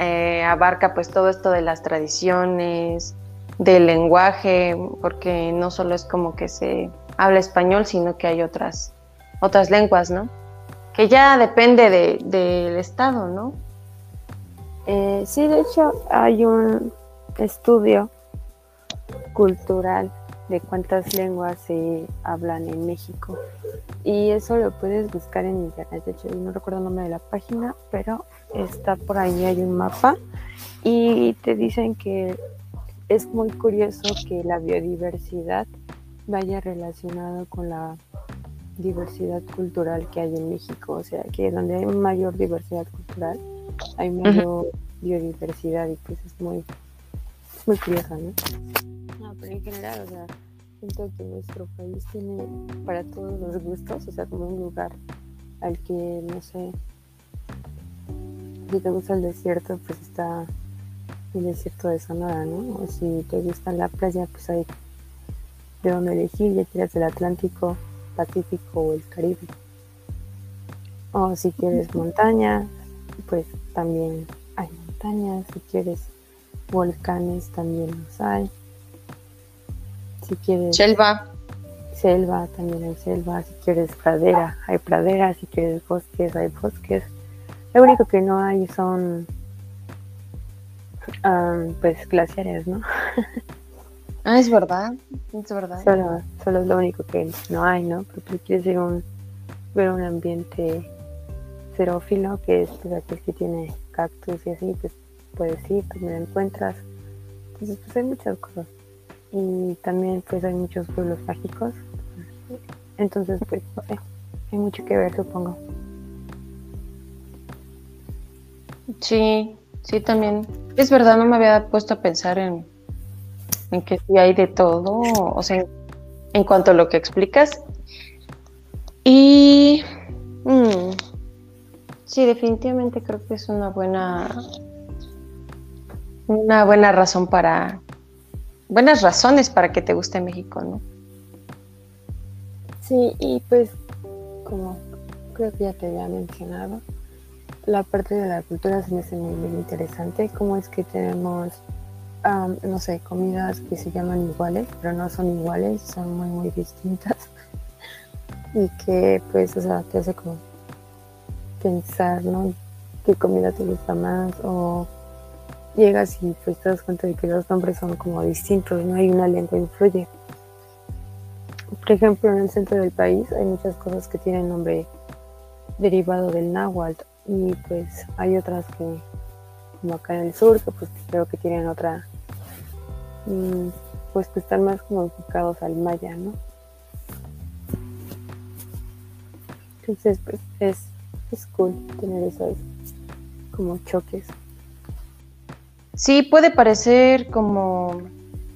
Speaker 1: eh, abarca pues todo esto de las tradiciones, del lenguaje, porque no solo es como que se habla español, sino que hay otras, otras lenguas, ¿no? Que ya depende de- del estado, ¿no?
Speaker 2: Eh, sí, de hecho hay un estudio cultural de cuántas lenguas se hablan en México y eso lo puedes buscar en internet. De hecho, no recuerdo el nombre de la página, pero está por ahí, hay un mapa y te dicen que es muy curioso que la biodiversidad vaya relacionado con la diversidad cultural que hay en México. O sea, que donde hay mayor diversidad cultural, hay mayor biodiversidad y pues es muy, muy curioso, ¿no? No, pero en general, o sea, siento que nuestro país tiene para todos los gustos, o sea, como un lugar al que, no sé, si te gusta el desierto, pues está el desierto de Sonora, ¿no? O si te gusta la playa, pues hay de dónde elegir, ya quieras el Atlántico, Pacífico o el Caribe. O si quieres montaña, pues también hay montañas, si quieres volcanes también los hay. Si quieres
Speaker 1: Selva.
Speaker 2: selva, también hay selva, si quieres pradera, hay pradera, si quieres bosques, hay bosques. Lo único que no hay son am, pues glaciares, ¿no? (laughs)
Speaker 1: Ah, es verdad, es verdad.
Speaker 2: Solo, solo es lo único que no hay, ¿no? Porque quieres ir un, ver un ambiente xerófilo, que es pues, aquel que tiene cactus y así, pues puedes ir, pues lo encuentras. Entonces, pues hay muchas cosas. Y también, pues hay muchos pueblos mágicos. Entonces, pues, hay mucho que ver, supongo.
Speaker 1: Sí, sí, también. Es verdad, no me había puesto a pensar en, en que sí hay de todo, o sea, en, en cuanto a lo que explicas. Y mm, sí, definitivamente creo que es una buena, una buena razón para, buenas razones para que te guste México, ¿no?
Speaker 2: Sí, y pues, como creo que ya te había mencionado, la parte de la cultura se me hace muy, muy interesante. Cómo es que tenemos, am, no sé, comidas que se llaman iguales, pero no son iguales, son muy, muy distintas. (laughs) Y que, pues, o sea, te hace como pensar, ¿no? ¿Qué comida te gusta más? O llegas y pues te das cuenta de que los nombres son como distintos, no hay una lengua influye. Por ejemplo, en el centro del país hay muchas cosas que tienen nombre derivado del náhuatl y pues hay otras que, como acá en el sur, que pues creo que tienen otra, mm, pues que están más como enfocados al maya, ¿no? Entonces, pues es, es cool tener esos como choques.
Speaker 1: Sí, puede parecer como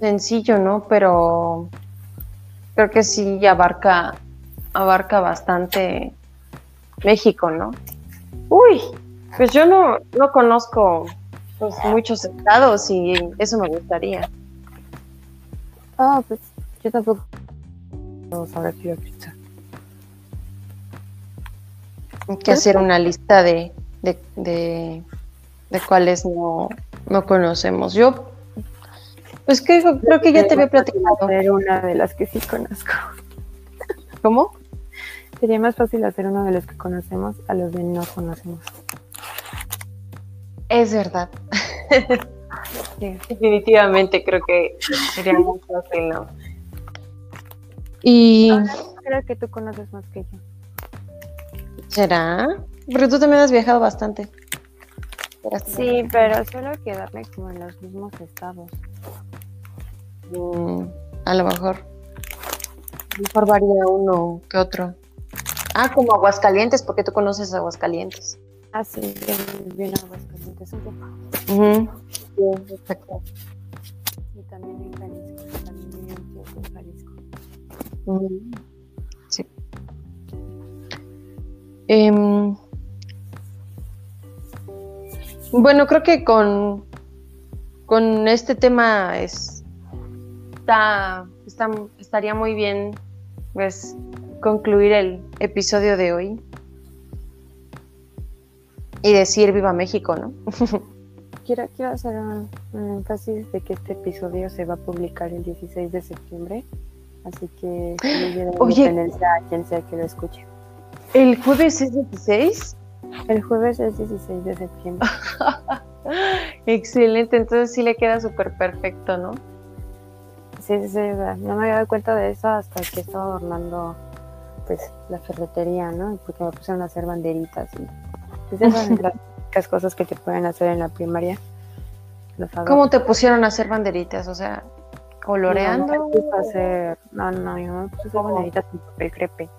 Speaker 1: sencillo, ¿no? Pero creo que sí abarca, abarca bastante México, ¿no? Uy, pues yo no, no conozco pues, muchos estados y eso me gustaría.
Speaker 2: Ah, pues yo tampoco. Vamos ahora yo.
Speaker 1: Hay que hacer una lista de, de, de, de cuáles no, no conocemos. Yo, pues que, creo que ya te había platicado.
Speaker 2: Hacer una de las que sí conozco. (laughs)
Speaker 1: ¿Cómo?
Speaker 2: Sería más fácil hacer uno de los que conocemos a los de no conocemos.
Speaker 1: Es verdad.
Speaker 2: Sí.
Speaker 1: Definitivamente creo que sería muy fácil, ¿no? Y
Speaker 2: Creo que tú conoces más que yo.
Speaker 1: ¿Será? Porque tú también has viajado bastante.
Speaker 2: Sí, pero suelo quedarme como en los mismos estados.
Speaker 1: Mm, a lo mejor. A lo mejor varía uno que otro. Ah, como Aguascalientes, porque tú conoces Aguascalientes.
Speaker 2: Ah, sí, bien, bien Aguascalientes un poco.
Speaker 1: Ujú. Sí, exacto.
Speaker 2: Y también en Jalisco, también viví un tiempo en Jalisco.
Speaker 1: Sí. Em, bueno, creo que con, con este tema es, está, está- estaría muy bien pues, concluir el episodio de hoy y decir viva México, ¿no? (laughs)
Speaker 2: Quiero, quiero hacer un, un énfasis de que este episodio se va a publicar el 16 de septiembre, así que la (gasps)
Speaker 1: Oye.
Speaker 2: a quien sea que lo escuche.
Speaker 1: El jueves es 16.
Speaker 2: El jueves es 16 de septiembre. (laughs)
Speaker 1: Excelente, entonces sí le queda súper perfecto, ¿no?
Speaker 2: Sí, sí, sí, no me había dado cuenta de eso hasta que estaba adornando pues la ferretería, ¿no? Porque me pusieron a hacer banderitas y pues esas (laughs) son las típicas cosas que te pueden hacer en la primaria.
Speaker 1: ¿Cómo te pusieron a hacer banderitas? O sea, coloreando.
Speaker 2: Mi mamá me puso a hacer, no, no, mamá me puso a hacer banderitas con papel crepe.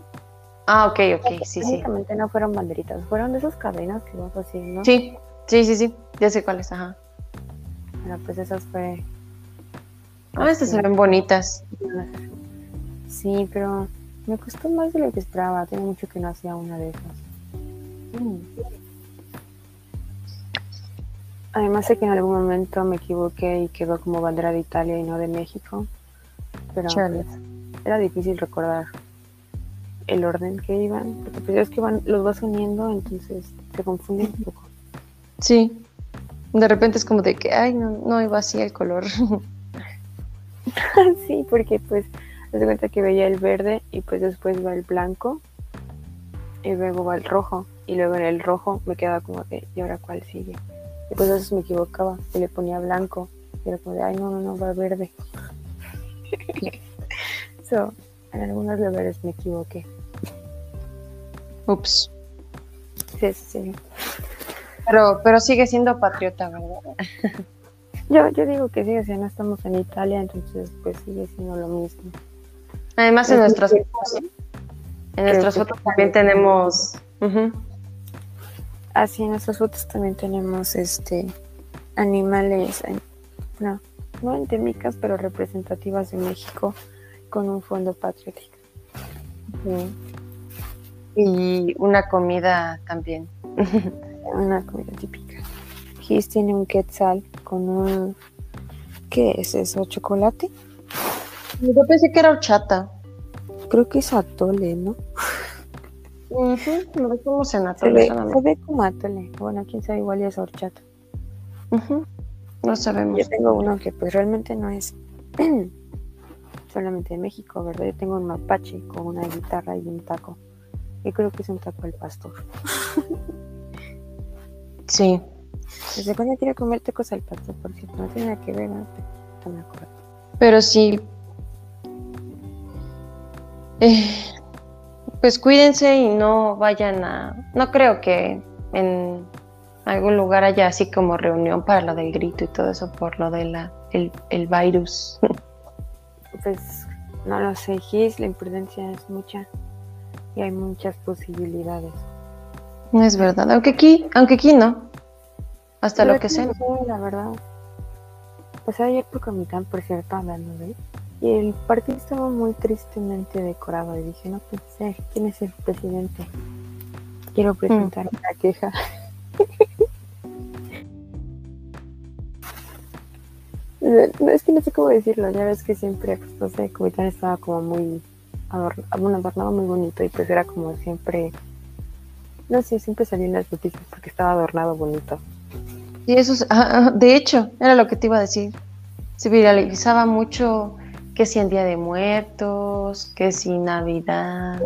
Speaker 1: Ah, ok, ok, sí, sí.
Speaker 2: No fueron banderitas, fueron de esas cadenas que vas haciendo.
Speaker 1: Sí, sí, sí, sí. Ya sé cuáles, ajá.
Speaker 2: Bueno, pues esas fue.
Speaker 1: Ah, estas se ven bonitas.
Speaker 2: Sí, pero me costó más de lo que esperaba. Tiene mucho que no hacía una de esas.
Speaker 1: Mm.
Speaker 2: Además sé que en algún momento me equivoqué y quedó como bandera de Italia y no de México. Pero
Speaker 1: Chale.
Speaker 2: pues, era difícil recordar el orden que iban. Porque pues es que van, los vas uniendo, entonces te confunden un poco.
Speaker 1: Sí. De repente es como de que, ay, no, no iba así el color. (laughs)
Speaker 2: sí, porque pues te das cuenta que veía el verde y pues después va el blanco y luego va el rojo y luego en el rojo me quedaba como de ¿y ahora cuál sigue? Y pues a veces me equivocaba y le ponía blanco y era como de ay no, no, no, va verde. (laughs) so, en algunos lugares me equivoqué.
Speaker 1: Ups.
Speaker 2: Sí, sí.
Speaker 1: Pero, pero sigue siendo patriota, ¿verdad? (laughs)
Speaker 2: Yo, yo digo que sí, o sea, no estamos en Italia, entonces pues sigue siendo lo mismo.
Speaker 1: Además, en nuestras fotos, en nuestras fotos también tenemos.
Speaker 2: Así en nuestras fotos también tenemos este animales, no, no endémicas, pero representativas de México con un fondo patriótico.
Speaker 1: Ujú. Y una comida también. (laughs)
Speaker 2: Una comida típica. Gis tiene un quetzal con un ¿qué es eso? ¿Chocolate?
Speaker 1: Yo pensé que era horchata.
Speaker 2: Creo que es atole, ¿no?
Speaker 1: Ujú, Lo decimos en
Speaker 2: Se
Speaker 1: atole
Speaker 2: ve,
Speaker 1: solamente.
Speaker 2: se ve como atole. Bueno, quién sabe, igual ya es horchata.
Speaker 1: Ujú. No sabemos.
Speaker 2: Yo tengo uno que pues realmente no es (clears throat) solamente de México, ¿verdad? Yo tengo un mapache con una guitarra y un taco. Yo creo que es un taco al pastor. (laughs)
Speaker 1: Sí.
Speaker 2: ¿Desde cuándo quiero comer tacos al pastor? Por cierto, no tiene nada que ver, ¿no? No me acuerdo.
Speaker 1: Pero sí. eh, pues cuídense y no vayan a. No creo que en algún lugar haya así como reunión para lo del grito y todo eso por lo de la el, el virus. (laughs)
Speaker 2: Pues no lo sé, Gis, la imprudencia es mucha y hay muchas posibilidades.
Speaker 1: No es verdad. Aunque aquí, aunque aquí no. Hasta
Speaker 2: Pero
Speaker 1: lo que
Speaker 2: no sé, la verdad. Pues ayer por Comitán, por cierto, hablando de él, y el partido estaba muy tristemente decorado y dije, no ser, ¿quién es el presidente? Quiero presentar una queja. (laughs) No, es que no sé cómo decirlo, ya ves que siempre, pues no sé, Comitán estaba como muy adornado, bueno, adornado muy bonito y pues era como siempre, no sé, siempre salía en las noticias porque estaba adornado bonito.
Speaker 1: Y eso, es- ajá, ajá, de hecho, era lo que te iba a decir. Se viralizaba mucho que si en Día de Muertos, que si Navidad.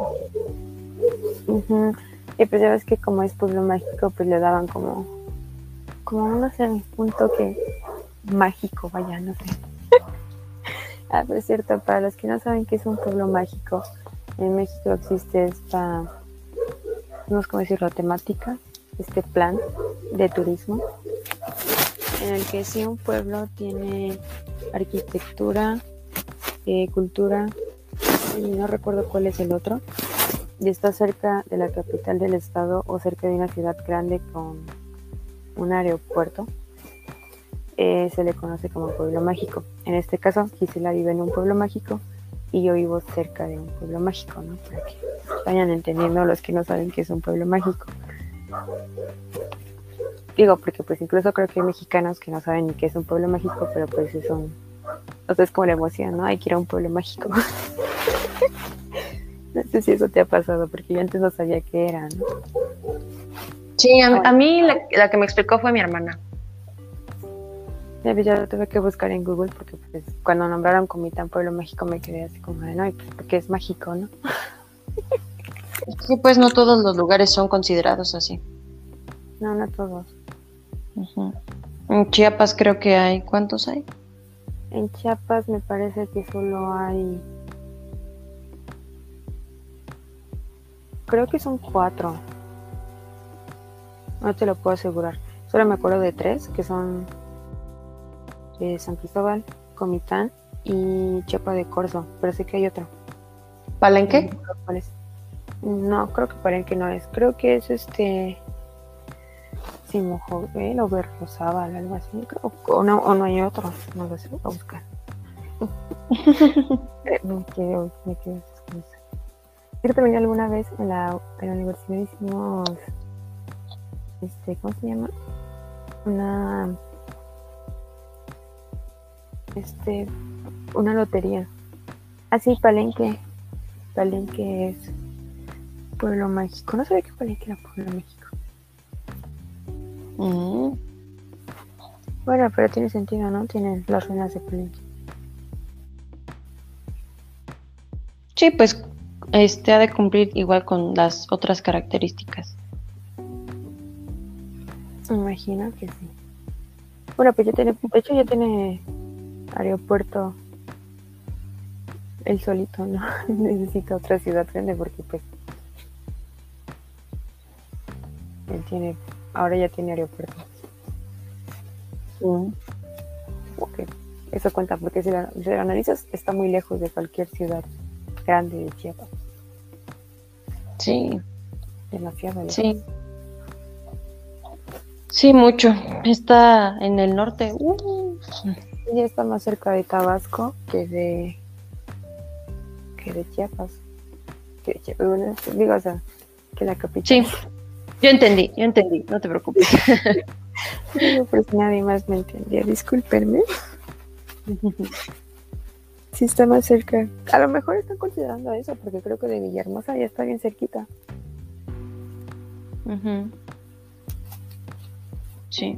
Speaker 2: Y pues ya ves que como es pueblo mágico, pues le daban como, como no sé, un toque mágico, vaya, no sé. Ah, es cierto, para los que no saben qué es un pueblo mágico, en México existe esta, no sé cómo decirlo, temática, este plan de turismo, en el que si un pueblo tiene arquitectura, eh, cultura, y no recuerdo cuál es el otro, y está cerca de la capital del estado o cerca de una ciudad grande con un aeropuerto, eh, se le conoce como pueblo mágico. En este caso, Gisela vive en un pueblo mágico y yo vivo cerca de un pueblo mágico, ¿no? Para que vayan entendiendo los que no saben que es un pueblo mágico. Digo, porque pues incluso creo que hay mexicanos que no saben ni qué es un pueblo mágico, pero pues es un... O sea, es como la emoción, ¿no? Hay que ir a un pueblo mágico. (laughs) no sé si eso te ha pasado, porque yo antes no sabía qué era, ¿no?
Speaker 1: Sí, a, mí la, la, que me explicó fue mi hermana.
Speaker 2: Ya, ya lo tuve que buscar en Google porque pues, cuando nombraron Comitán Pueblo Mágico me quedé así como de, no, pues, porque es mágico, ¿no? (laughs)
Speaker 1: Sí, pues no todos los lugares son considerados así.
Speaker 2: No, no todos.
Speaker 1: En Chiapas creo que hay, ¿cuántos hay?
Speaker 2: En Chiapas me parece que solo hay... Creo que son cuatro. No te lo puedo asegurar. Solo me acuerdo de tres, que son San Cristóbal, Comitán y Chiapa de Corzo, pero sé que hay otro.
Speaker 1: ¿Palenque?
Speaker 2: No, creo que Palenque no es. Creo que es este. Simojovel o Berrozábal, algo así. o, no, o no hay otro. No lo sé, voy a buscar. (laughs) me quedo, me quedo. Creo que también alguna vez en la, en la universidad hicimos. Este, ¿Cómo se llama? Una este, una lotería. Así, ah, Palenque. Palenque es Pueblo Mágico. No sabía que Palenque era Pueblo Mágico. Mm. Bueno, pero tiene sentido, ¿no? Tienen las ruinas de Palenque.
Speaker 1: Sí, pues este ha de cumplir igual con las otras características.
Speaker 2: Me imagino que sí. Bueno, pues ya tiene, de hecho ya tiene aeropuerto el solito, ¿no? (laughs) Necesita otra ciudad grande porque pues él tiene, ahora ya tiene aeropuerto. Eso cuenta porque si, la, lo analizas está muy lejos de cualquier ciudad grande de Chiapas.
Speaker 1: Sí.
Speaker 2: Demasiado lejos.
Speaker 1: Sí. Sí, mucho. Está en el norte. Uh
Speaker 2: ya está más cerca de Tabasco que de que de Chiapas. Que de Chiapas, digo, o sea, que la capital.
Speaker 1: Sí, yo entendí, yo entendí, no te preocupes. (laughs)
Speaker 2: pues nadie más me entendía, discúlpenme. (laughs) Si está más cerca. A lo mejor están considerando eso, porque creo que de Villahermosa ya está bien cerquita.
Speaker 1: Sí.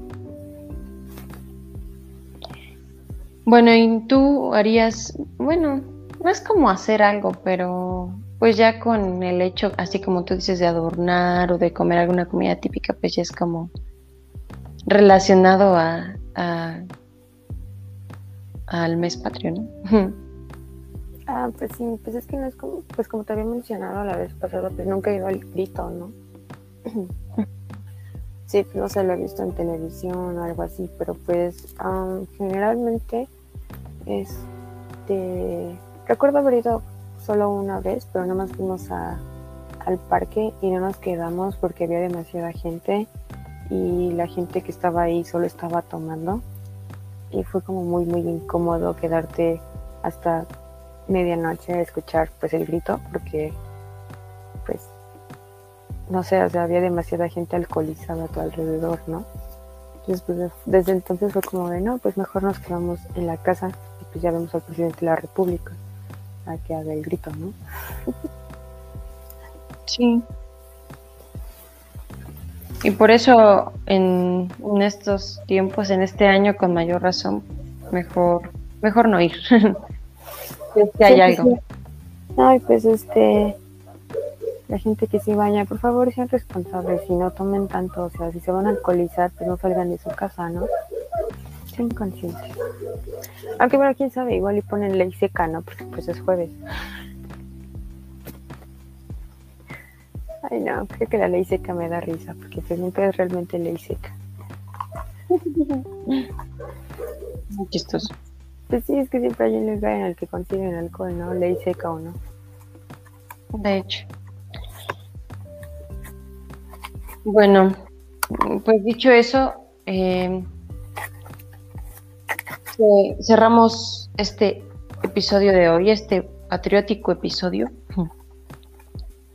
Speaker 1: Bueno, y tú harías, bueno, no es como hacer algo, pero pues ya con el hecho, así como tú dices, de adornar o de comer alguna comida típica, pues ya es como relacionado a, al mes patrio, ¿no? (laughs)
Speaker 2: ah, pues sí, pues es que no es como, pues como te había mencionado la vez pasada, pues nunca he ido al grito, ¿no? (clears throat) Sí, no sé, lo he visto en televisión o algo así, pero pues generalmente este recuerdo haber ido solo una vez, pero nada más fuimos a, al parque y no nos quedamos porque había demasiada gente y la gente que estaba ahí solo estaba tomando y fue como muy muy incómodo quedarte hasta medianoche a escuchar pues el grito porque pues no sé, o sea, había demasiada gente alcoholizada a tu alrededor, ¿no? Entonces, pues, desde entonces fue como de, no, pues mejor nos quedamos en la casa pues ya vemos al presidente de la República a que haga el grito, ¿no?
Speaker 1: Sí. Y por eso en, estos tiempos, en este año, con mayor razón, mejor, mejor no ir. (laughs)
Speaker 2: que hay algo. Ay, pues este, la gente que sí vaya, por favor sean responsables y no tomen tanto, o sea, si se van a alcoholizar, pues no salgan de su casa, ¿no? Sean conscientes. Aunque bueno, quién sabe, igual y ponen ley seca, ¿no? Porque pues es jueves. Ay, no, creo que la ley seca me da risa, porque pues nunca es realmente ley seca.
Speaker 1: Muy chistoso.
Speaker 2: Pues sí, es que siempre hay un lugar en el que consiguen alcohol, ¿no? Ley seca o no.
Speaker 1: De hecho. Bueno, pues dicho eso, eh, ce- cerramos este episodio de hoy, este patriótico episodio.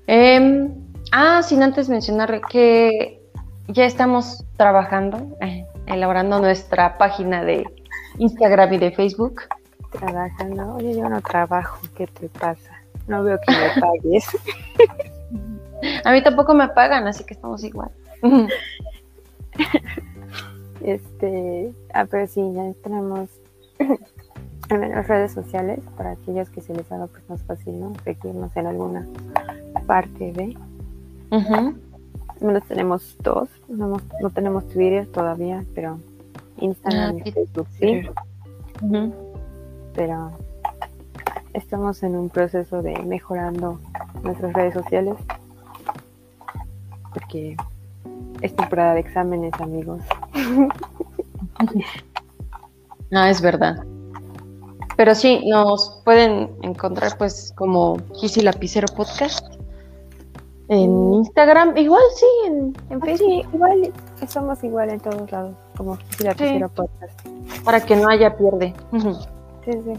Speaker 1: Em, ah, sin antes mencionar que ya estamos trabajando, eh, elaborando nuestra página de Instagram y de Facebook.
Speaker 2: Trabajando. Oye, yo no trabajo, ¿qué te pasa? No veo que me pagues. (laughs)
Speaker 1: A mí tampoco me pagan, así que estamos igual. (laughs)
Speaker 2: Este, ah, pero sí, ya tenemos (clears throat) al menos redes sociales para aquellos que se les haga pues más fácil, ¿no? Seguirnos en alguna parte de.
Speaker 1: Ujú.
Speaker 2: Al menos tenemos dos, no, no tenemos Twitter todavía, pero Instagram
Speaker 1: Ah,
Speaker 2: y
Speaker 1: sí,
Speaker 2: Facebook sí,
Speaker 1: Ujú.
Speaker 2: pero estamos en un proceso de mejorando nuestras redes sociales porque es temporada de exámenes, amigos. (laughs)
Speaker 1: Ah, es verdad. Pero sí, nos pueden encontrar pues como Kissy Lapicero Podcast en Instagram, igual sí, en, en
Speaker 2: Pues
Speaker 1: Facebook,
Speaker 2: sí, igual somos igual en todos lados, como si la quisiera podcast.
Speaker 1: para que no haya pierde.
Speaker 2: Sí, sí.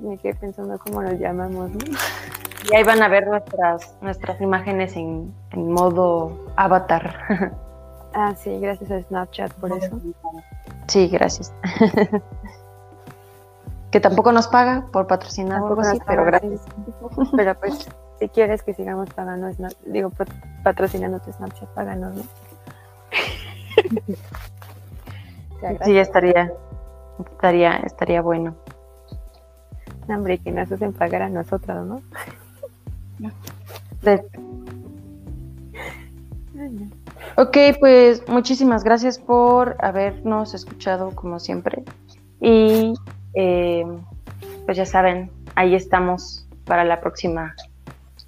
Speaker 2: Me quedé pensando cómo nos llamamos, ¿no? (laughs)
Speaker 1: Y ahí van a ver nuestras, nuestras imágenes en, en modo avatar. (laughs)
Speaker 2: Ah, sí, gracias a Snapchat por eso.
Speaker 1: Sí, gracias. (laughs) que tampoco nos paga por patrocinar algo así, pero gracias.
Speaker 2: Pero pues, si quieres que sigamos pagando, digo, pat- patrocinando tu Snapchat, páganos, ¿no? (laughs)
Speaker 1: Sí, estaría, estaría, estaría bueno.
Speaker 2: No, Hombre, que nos hacen pagar a nosotros, ¿no?
Speaker 1: De-. Ok, pues muchísimas gracias por habernos escuchado como siempre. Y eh, pues ya saben, ahí estamos para la próxima.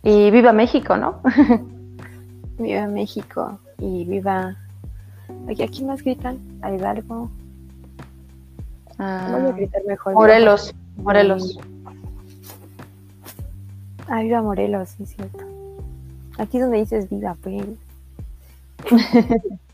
Speaker 1: Y viva México, ¿no? (laughs)
Speaker 2: Viva México y viva. Oye, ¿a quién más gritan? A Hidalgo. Voy a
Speaker 1: Ah,
Speaker 2: gritar mejor.
Speaker 1: Morelos, Morelos.
Speaker 2: Ah, viva Morelos, sí cierto. Aquí es donde dices viva, pues. (laughs)